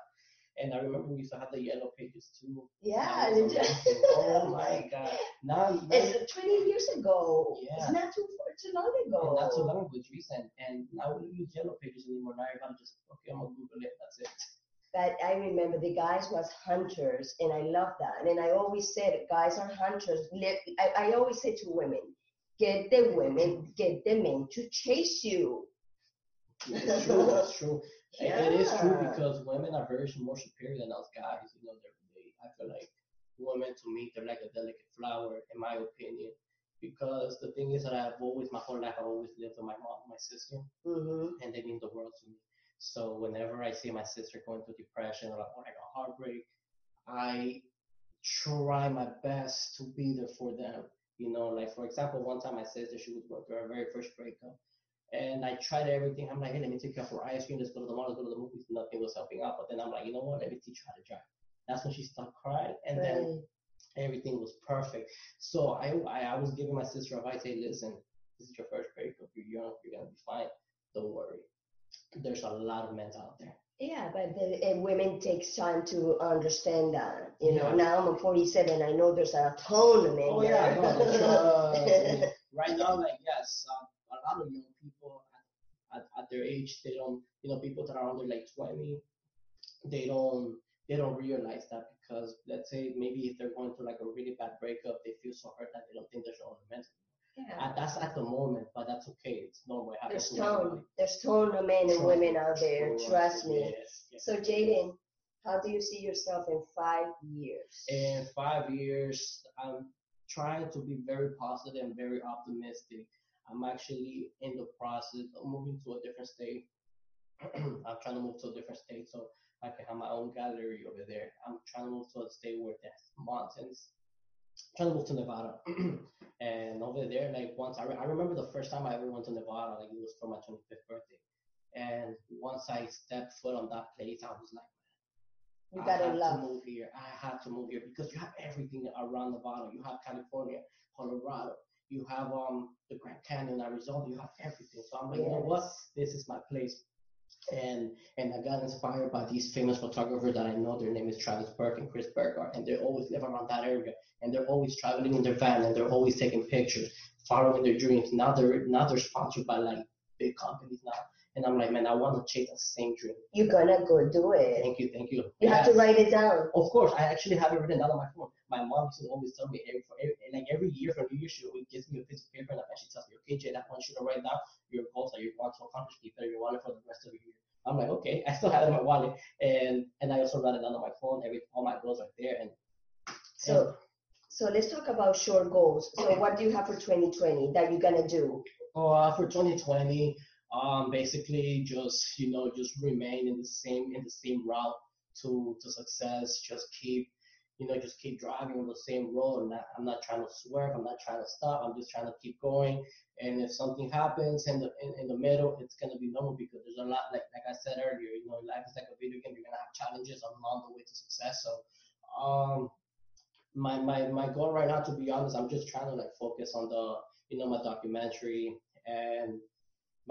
and I remember we used to have the yellow pages too. Yeah, That oh my god! Now, now It's 20 years ago. Yeah. It's not too far, too long And ago. not too long ago, it's recent. And now we don't use yellow pages anymore. Now gotta just okay, I'm gonna Google it. That's it. But I remember the guys was hunters, and I love that. And I always said, guys are hunters. I, I always say to women, get the women, get the men to chase you. That's true. That's true. It- It is true because women are very more superior than us guys. You know, they're, they. I feel like women to me they're like a delicate flower, in my opinion. Because the thing is that I've always, my whole life, I've always lived with my mom, my sister, hmm and they mean the world to me. So whenever I see my sister going through depression or, like a heartbreak, I try my best to be there for them. You know, like for example, one time my sister she was going through her very first breakup, and I tried everything. I'm like, hey, let me take you out for ice cream. Let's go to the mall. Let's go to the movies. Nothing was helping out. But then I'm like, you know what? Let me teach you how to drive. That's when she stopped crying, and then everything was perfect. So I, I I was giving my sister advice. Hey, listen, this is your first breakup. You're young. You're gonna be fine. Don't worry. There's a lot of men out there. Yeah, but the uh, women takes time to understand that. You know, Yeah. now I'm 47. I know there's a ton of men. Oh yeah, no, trust. right now, like yes, um, a lot of young people at, at, their age, they don't, you know, people that are under like 20, they don't, they don't realize that because let's say maybe if they're going through like a really bad breakup, they feel so hurt that they don't think they're so ornamental. Yeah. That's at the moment, but that's okay. It's normal. It happens There's to everybody. ton, there's ton of men and women out there. Trust me. Yes, yes. So Jaden, how do you see yourself in five years? in five years, I'm trying to be very positive and very optimistic. I'm actually in the process of moving to a different state. I'm trying to move to a different state so I can have my own gallery over there. I'm trying to move to a state where there's mountains. Trying to move to Nevada. and over there, like once I, re- I remember the first time I ever went to Nevada, like it was for my 25th birthday. And once I stepped foot on that place, I was like, You I gotta have love. to move here. I have to move here because you have everything around Nevada. You have California, Colorado. You have um the Grand Canyon, Arizona. You have everything. So I'm like, you know what? This is my place. And and I got inspired by these famous photographers that I know. Their name is Travis Burke and Chris Burkard, and they always live around that area. And they're always traveling in their van, and they're always taking pictures, following their dreams. Now they're now they're sponsored by like big companies now. And I'm like, man, I want to chase the same dream. You're gonna go do it. Thank you, thank you. You have to write it down. Of course, I actually have it written down on my phone. my mom used to always tell me every, for every like every year for New Year she always gives me a piece of paper and she tells me, okay, Jay, that one should write down your goals that you want to accomplish, keep it in your wallet for the rest of the year. I'm like, okay, I still have it in my wallet, and and I also write it down on my phone. Every all my goals are there, and so. So let's talk about short goals. So what do you have for 2020 that you're gonna do? Uh, for 2020, um, basically just you know just remain in the same in the same route to to success. Just keep you know just keep driving on the same road. I'm not I'm not trying to swerve. I'm not trying to stop. I'm just trying to keep going. And if something happens in the in, in the middle, it's gonna be normal because there's a lot like like I said earlier. You know, life is like a video game. You're gonna have challenges along the way to success. So um my my my goal right now to be honest i'm just trying to like focus on the you know my documentary and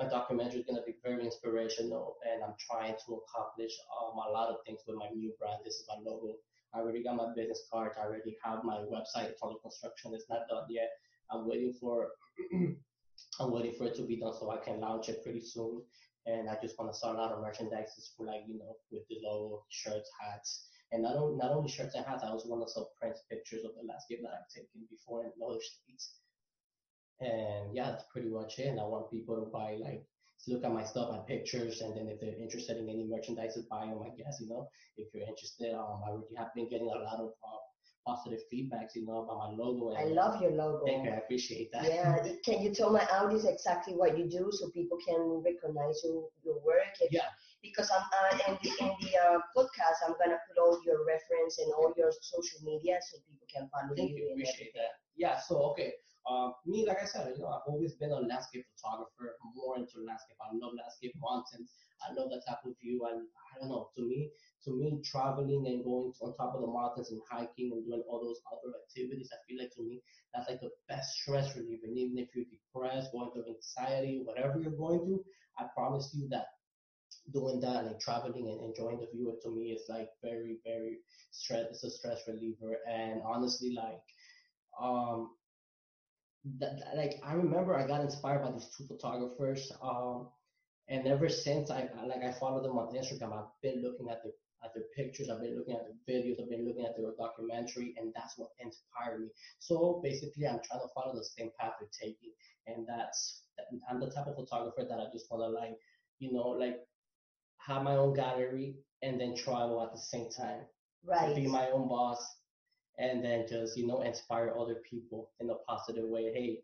my documentary is going to be very inspirational and I'm trying to accomplish um, a lot of things with my new brand. This is my logo. I already got my business card. I already have my website. It's construction. It's not done yet. I'm waiting for I'm waiting for it to be done so I can launch it pretty soon. And I just want to sell a lot of merchandise for like, you know, with the logo, shirts, hats. And not only, not only shirts and hats, I also want to sell print pictures of the last landscape that I've taken before in other states and yeah, that's pretty much it. And I want people to buy like to look at my stuff, my pictures, and then if they're interested in any merchandise, buy them. I guess you know if you're interested. Um, I already have been getting a lot of uh, positive feedbacks, you know, about my logo. I love your logo. Thank you, I appreciate that. Yeah, can you tell my audience exactly what you do so people can recognize your your work? If, yeah. Because I'm uh, in the in the uh, podcast, I'm gonna put all your reference and all your social media so people can follow Thank you. you, appreciate that. Yeah. So okay. Um, me, like I said, you know, I've always been a landscape photographer, more into landscape. I love landscape mountains. I love that type of view. And I don't know, to me, to me, traveling and going on top of the mountains and hiking and doing all those outdoor activities, I feel like to me, that's like the best stress reliever. And even if you're depressed, going through anxiety, whatever you're going through, I promise you that doing that, like traveling and enjoying the view, to me, is like very, very stress. It's a stress reliever. And honestly, like, um, that, like I remember I got inspired by these two photographers. Um, and ever since I like I follow them on Instagram, I've been looking at their at their pictures, I've been looking at their videos, I've been looking at their documentary, and that's what inspired me. So basically, I'm trying to follow the same path they're taking, and that's I'm the type of photographer that I just want to like, you know, like have my own gallery and then travel at the same time. Right. Be my own boss and then just you know inspire other people in a positive way. Hey,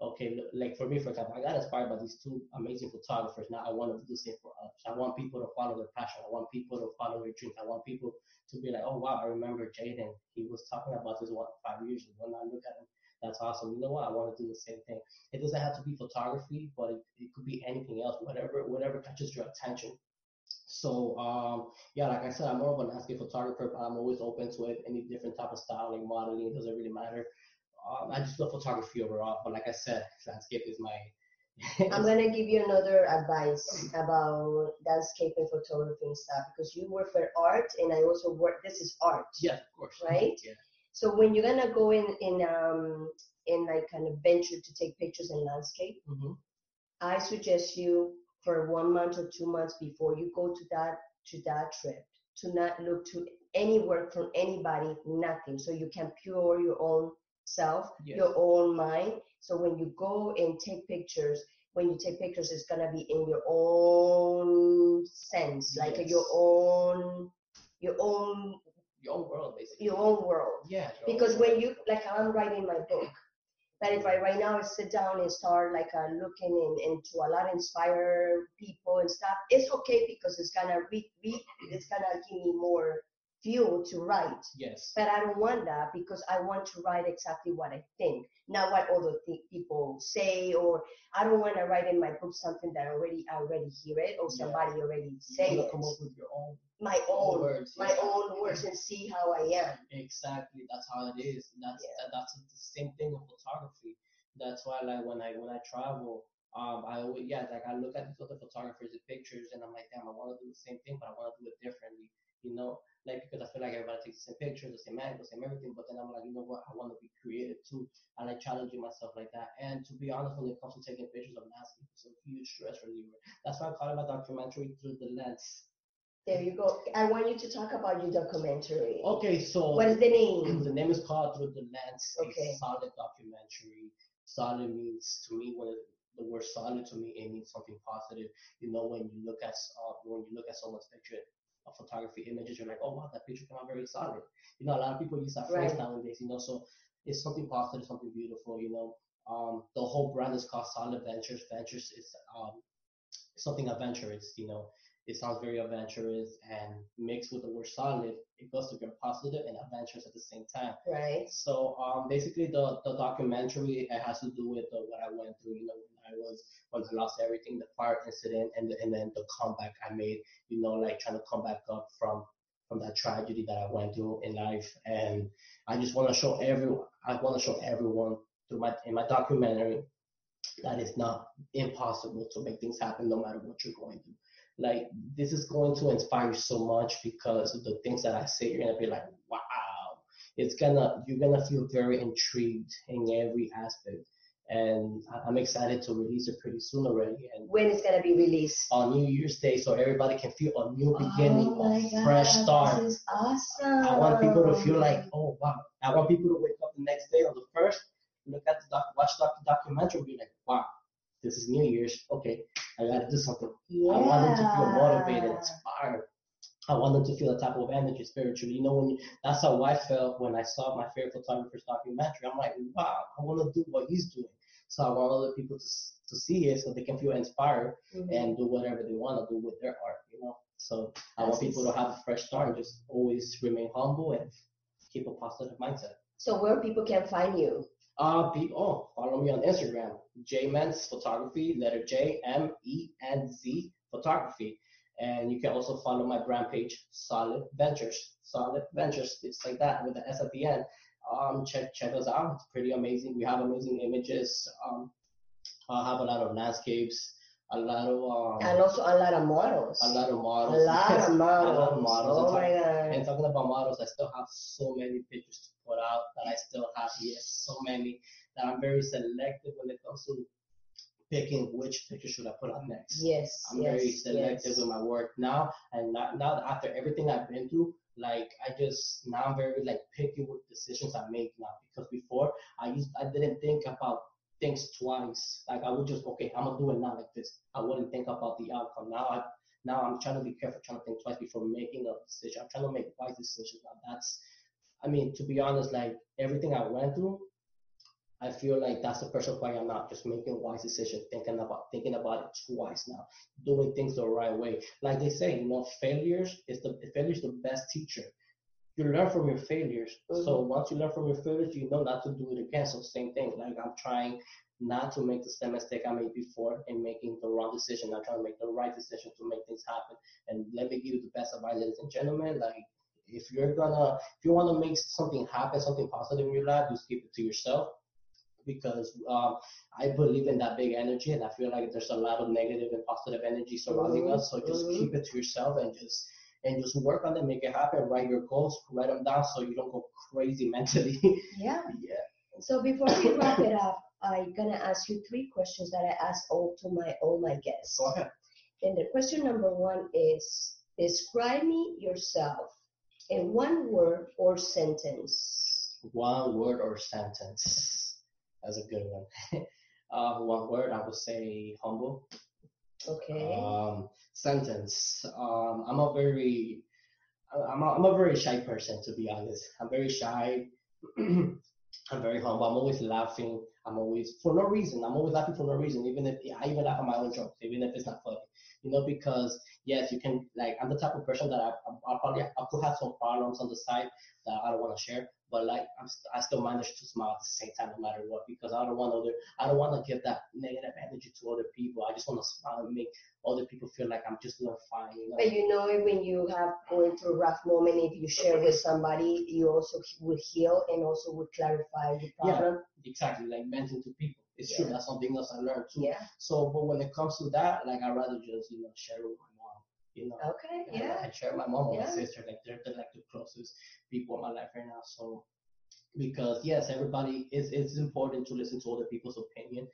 okay, like for me, for example, I got inspired by these two amazing photographers. Now I want to do the same for others. I want people to follow their passion. I want people to follow their dreams. I want people to be like, oh wow, I remember Jaden. He was talking about this one five years ago. And I look at him. That's awesome. You know what? I want to do the same thing. It doesn't have to be photography, but it, it could be anything else. Whatever, whatever catches your attention. So um, yeah, like I said, I'm more of a landscape photographer, but I'm always open to it. Any different type of styling, modeling, it doesn't really matter. Um, I just love photography overall. But like I said, landscape is my. I'm gonna give you another advice about landscape and photography and stuff because you work for art and I also work. This is art. Yeah, of course. Right. Yeah. So when you're gonna go in in um in like kind of venture to take pictures in landscape, mm-hmm. I suggest you for one month or two months before you go to that to that trip to not look to any work from anybody, nothing. So you can pure your own self, yes. your own mind. So when you go and take pictures, when you take pictures, it's gonna be in your own sense, like yes. your own, your own, your own world, basically. Your own world. Yeah. Because when you, like, I'm writing my book, but if I right now sit down and start like uh, looking in, into a lot of inspire people and stuff, it's okay because it's gonna re, re it's gonna give me more fuel to write. Yes. But I don't want that because I want to write exactly what I think, not what other th- people say, or I don't want to write in my book something that already I already hear it or somebody yeah. already say you it. Come up with your own. My own, words, my own words, and see how I am. Exactly, that's how it is. That's Yeah. that, that's the same thing with photography. That's why, like when I when I travel, um, I always yeah, like I look at these other photographers' pictures, and I'm like, damn, I want to do the same thing, but I want to do it differently. You know, like because I feel like everybody takes the same pictures, the same angle, the same everything. But then I'm like, you know what? I want to be creative too. I like challenging myself like that. And to be honest, when it comes to taking pictures of landscape, it's a huge stress reliever. That's why I call it my documentary through the lens There you go. I want you to talk about your documentary. Okay, so What is the name? the name is called Through the Lens. Okay. A solid documentary. Solid means to me when it, the word solid to me it means something positive. You know when you look at uh, when you look at someone's picture of photography images, you're like, oh wow, that picture came out very solid. You know, a lot of people use that phrase Right. nowadays. You know, so it's something positive, something beautiful. You know, um, the whole brand is called Solid Ventures. Ventures is um, something adventurous. You know, it sounds very adventurous and mixed with the word solid, it goes to be positive and adventurous at the same time. Right. So um, basically, the the documentary it has to do with uh, what I went through. You know, I was when I lost everything, the fire incident, and and then the comeback I made. You know, like trying to come back up from from that tragedy that I went through in life. And I just want to show everyone. I want to show everyone through my in my documentary that it's not impossible to make things happen no matter what you're going through. Like this is going to inspire you so much because of the things that I say. You're gonna be like, wow. It's gonna you're gonna feel very intrigued in every aspect. And I'm excited to release it pretty soon already. And When it's gonna be released? on New Year's Day, so everybody can feel a new oh beginning, oh a God, fresh start. This is awesome. I want people to feel like, oh wow. I want people to wake up the next day on the first, look at the doc, watch the documentary, be like, wow, this is New Year's. Okay, I gotta do something. yeah. I want them to feel motivated, inspired. I want them to feel a type of energy spiritually. You know, when you, that's how I felt when I saw my favorite photographer's documentary. I'm like, wow, I want to do what he's doing. So I want other people to to see it so they can feel inspired Mhm. and do whatever they want to do with their art. You know, so I want people to have a fresh start and just always remain humble and keep a positive mindset. So where people can find you? Uh, be, oh, follow me on Instagram, J Menz Photography, letter J M E N Z Photography, and you can also follow my brand page, Solid Ventures. Solid Ventures, it's like that with the S at the end. Um, check check us out. It's pretty amazing. We have amazing images. Um, I have a lot of landscapes, a lot of um, And also a lot of models. a lot of A models. lot of models. A lot of models. Oh and, my god. and talking about models, I still have so many pictures to put out that I still have. Yes, so many that I'm very selective when it comes to picking which picture should I put out next. Yes. I'm yes, very selective yes. with my work now, and not, now after everything I've been through, like I just now I'm very like picky with decisions I make now because before I used I didn't think about things twice. Like I would just okay, I'm gonna do it now like this. I wouldn't think about the outcome. Now I now I'm trying to be careful, trying to think twice before making a decision. I'm trying to make wise decisions. Now that's I mean to be honest, like everything I went through, I feel like that's the person why I'm not just making wise decisions, thinking about thinking about it twice now, doing things the right way. Like they say, you know, failures is the failure is the best teacher. You learn from your failures. So mm-hmm. once you learn from your failures, you know not to do it again. So same thing. Like I'm trying not to make the same mistake I made before in making the wrong decision. I'm trying to make the right decision to make things happen. And let me give you the best advice, ladies and gentlemen. Like if you're gonna if you wanna make something happen, something positive in your life, just keep it to yourself because um, I believe in that big energy, and I feel like there's a lot of negative and positive energy surrounding Mhm, us. So just mhm. keep it to yourself and just and just work on it, make it happen. Write your goals, write them down, so you don't go crazy mentally. Yeah. yeah. So before we wrap it up, I'm gonna ask you three questions that I ask all to my all my guests. Go ahead. And the question number one is describe me yourself in one word or sentence. One word or sentence. That's a good one. uh, one word, I would say humble. Okay. Um, sentence. Um, I'm a very, I'm a, I'm a very shy person to be honest. I'm very shy. I'm very humble. I'm always laughing. I'm always for no reason. I'm always laughing for no reason. Even if I even laugh at my own jokes, even if it's not funny. You know, because yes, you can like I'm the type of person that I I probably I could have some problems on the side that I don't want to share, but like I'm st- I still manage to smile at the same time no matter what because I don't want other I don't want to give that negative energy to other people. I just want to smile and make other people feel like I'm just doing fine. You know. But you know, when you have going through a rough moment, if you share with somebody, you also would heal and also would clarify the problem. Yeah. exactly like venting to people. It's true. That's something else I learned too. Yeah. So, but when it comes to that, like I'd rather just you know share with. You know. Okay. I- Yeah. I, share my mom and my sister. Like they're, they're like the closest people in my life right now. So because yes, everybody is it's important to listen to other people's opinion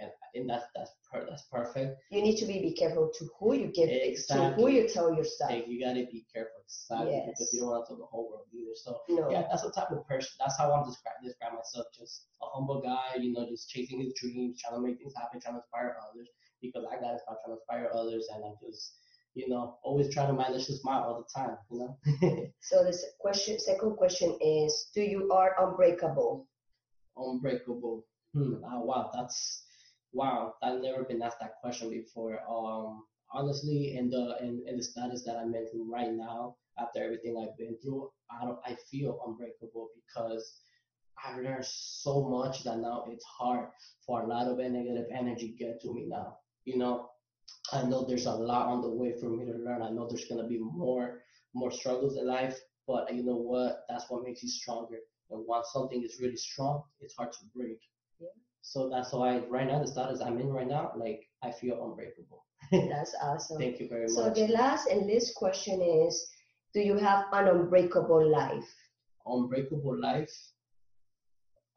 and, and that's that's per, that's perfect. You need to be, be careful to who you give Exactly. to who you tell your stuff. Like you gotta be careful, exactly, Yes. because you don't want to tell the whole world either. So no. yeah, that's the type of person. That's how I'm describe describe myself. Just a humble guy, you know, just chasing his dreams, trying to make things happen, trying to inspire others. Because I gotta start trying to inspire others, and I'm just, you know, always try to manage to smile all the time. You know. So the question, second question is, do you are unbreakable? Unbreakable. Hmm. ah, wow, that's wow. I've never been asked that question before. Um, honestly, in the in, in the status that I'm in right now, after everything I've been through, I don't. I feel unbreakable because I learned so much that now it's hard for a lot of negative energy get to me now. You know, I know there's a lot on the way for me to learn. I know there's gonna be more more struggles in life, but you know what? That's what makes you stronger. And once something is really strong, it's hard to break. Yeah. So that's why right now the status I'm in right now, like I feel unbreakable. That's awesome. Thank you very So much. So the last and least question is, do you have an unbreakable life? Unbreakable life.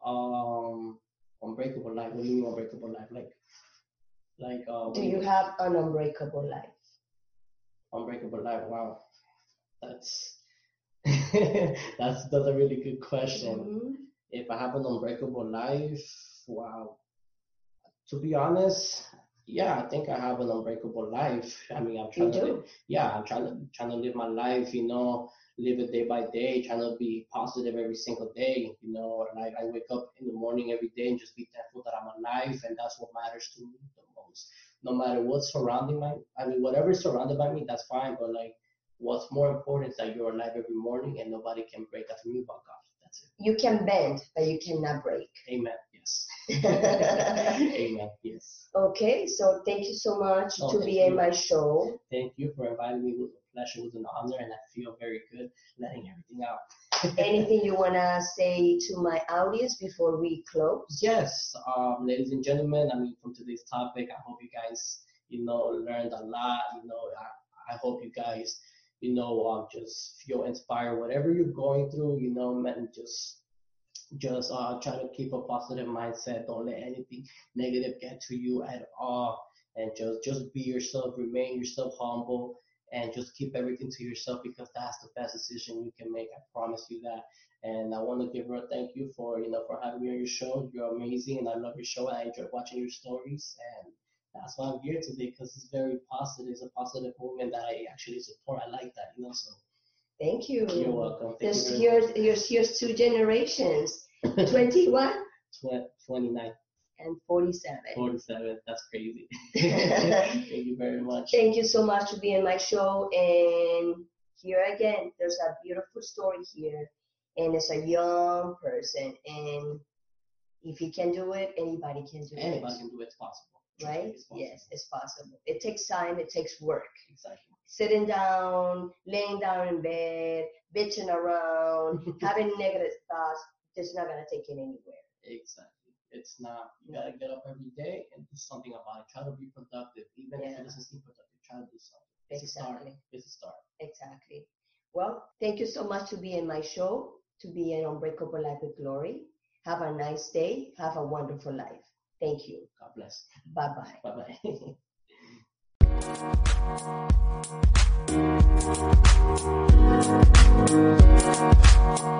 Um, unbreakable life. What do you mean unbreakable life? Like, like uh, Do you have an unbreakable life? unbreakable life? Wow, that's that's that's a really good question. Mhm. if I have an unbreakable life, wow. To be honest, yeah, I think I have an unbreakable life. I mean, I'm You trying to live, yeah, I'm trying to trying to live my life, you know, live it day by day, trying to be positive every single day, you know, like I wake up in the morning every day and just be thankful that I'm alive, and that's what matters to me the No matter what's surrounding my, I mean, whatever is surrounded by me, that's fine, but like, what's more important is that you're alive every morning and nobody can break that from you but God. That's it. You can bend, but you cannot break. Amen. Yes. Amen. Yes. okay, so thank you so much Oh, to be in my show. Thank you for inviting me. It was a pleasure. It was an honor, and I feel very good letting everything out. Anything you wanna say to my audience before we close? Yes, um, ladies and gentlemen. I mean, from today's topic, I hope you guys, you know, learned a lot. You know, I, I hope you guys, you know, um, just feel inspired. Whatever you're going through, you know, man, just just uh, try to keep a positive mindset. Don't let anything negative get to you at all, and just just be yourself. Remain yourself humble, and just keep everything to yourself because that's the best decision you can make. I promise you that. And I want to give her a thank you for you know for having me on your show. You're amazing, and I love your show. And I enjoy watching your stories, and that's why I'm here today because it's very positive. It's a positive movement that I actually support. I like that, you know. So Thank you. you're welcome. Thank There's you here's, here's, here's two generations, 21 Tw- 29, and 47. 47. That's crazy. Thank you very much. Thank you so much to be in my show. And here again, there's a beautiful story here. And it's a young person. And if he can do it, anybody can do Anybody it. can do it. It's possible. Right? It's possible. Yes, it's possible. It takes time, it takes work. Exactly. Sitting down, laying down in bed, bitching around, having negative thoughts, it's not gonna take it anywhere. Exactly. It's not, you gotta get up every day and do something about it. Try to be productive. Even yeah. if it doesn't seem productive, try to do something. It's exactly. a start. It's a start. Exactly. Well, thank you so much to be in my show, to be an Unbreakable Life with Glory. Have a nice day. Have a wonderful life. Thank you. God bless. Bye bye. Bye bye. Thank you.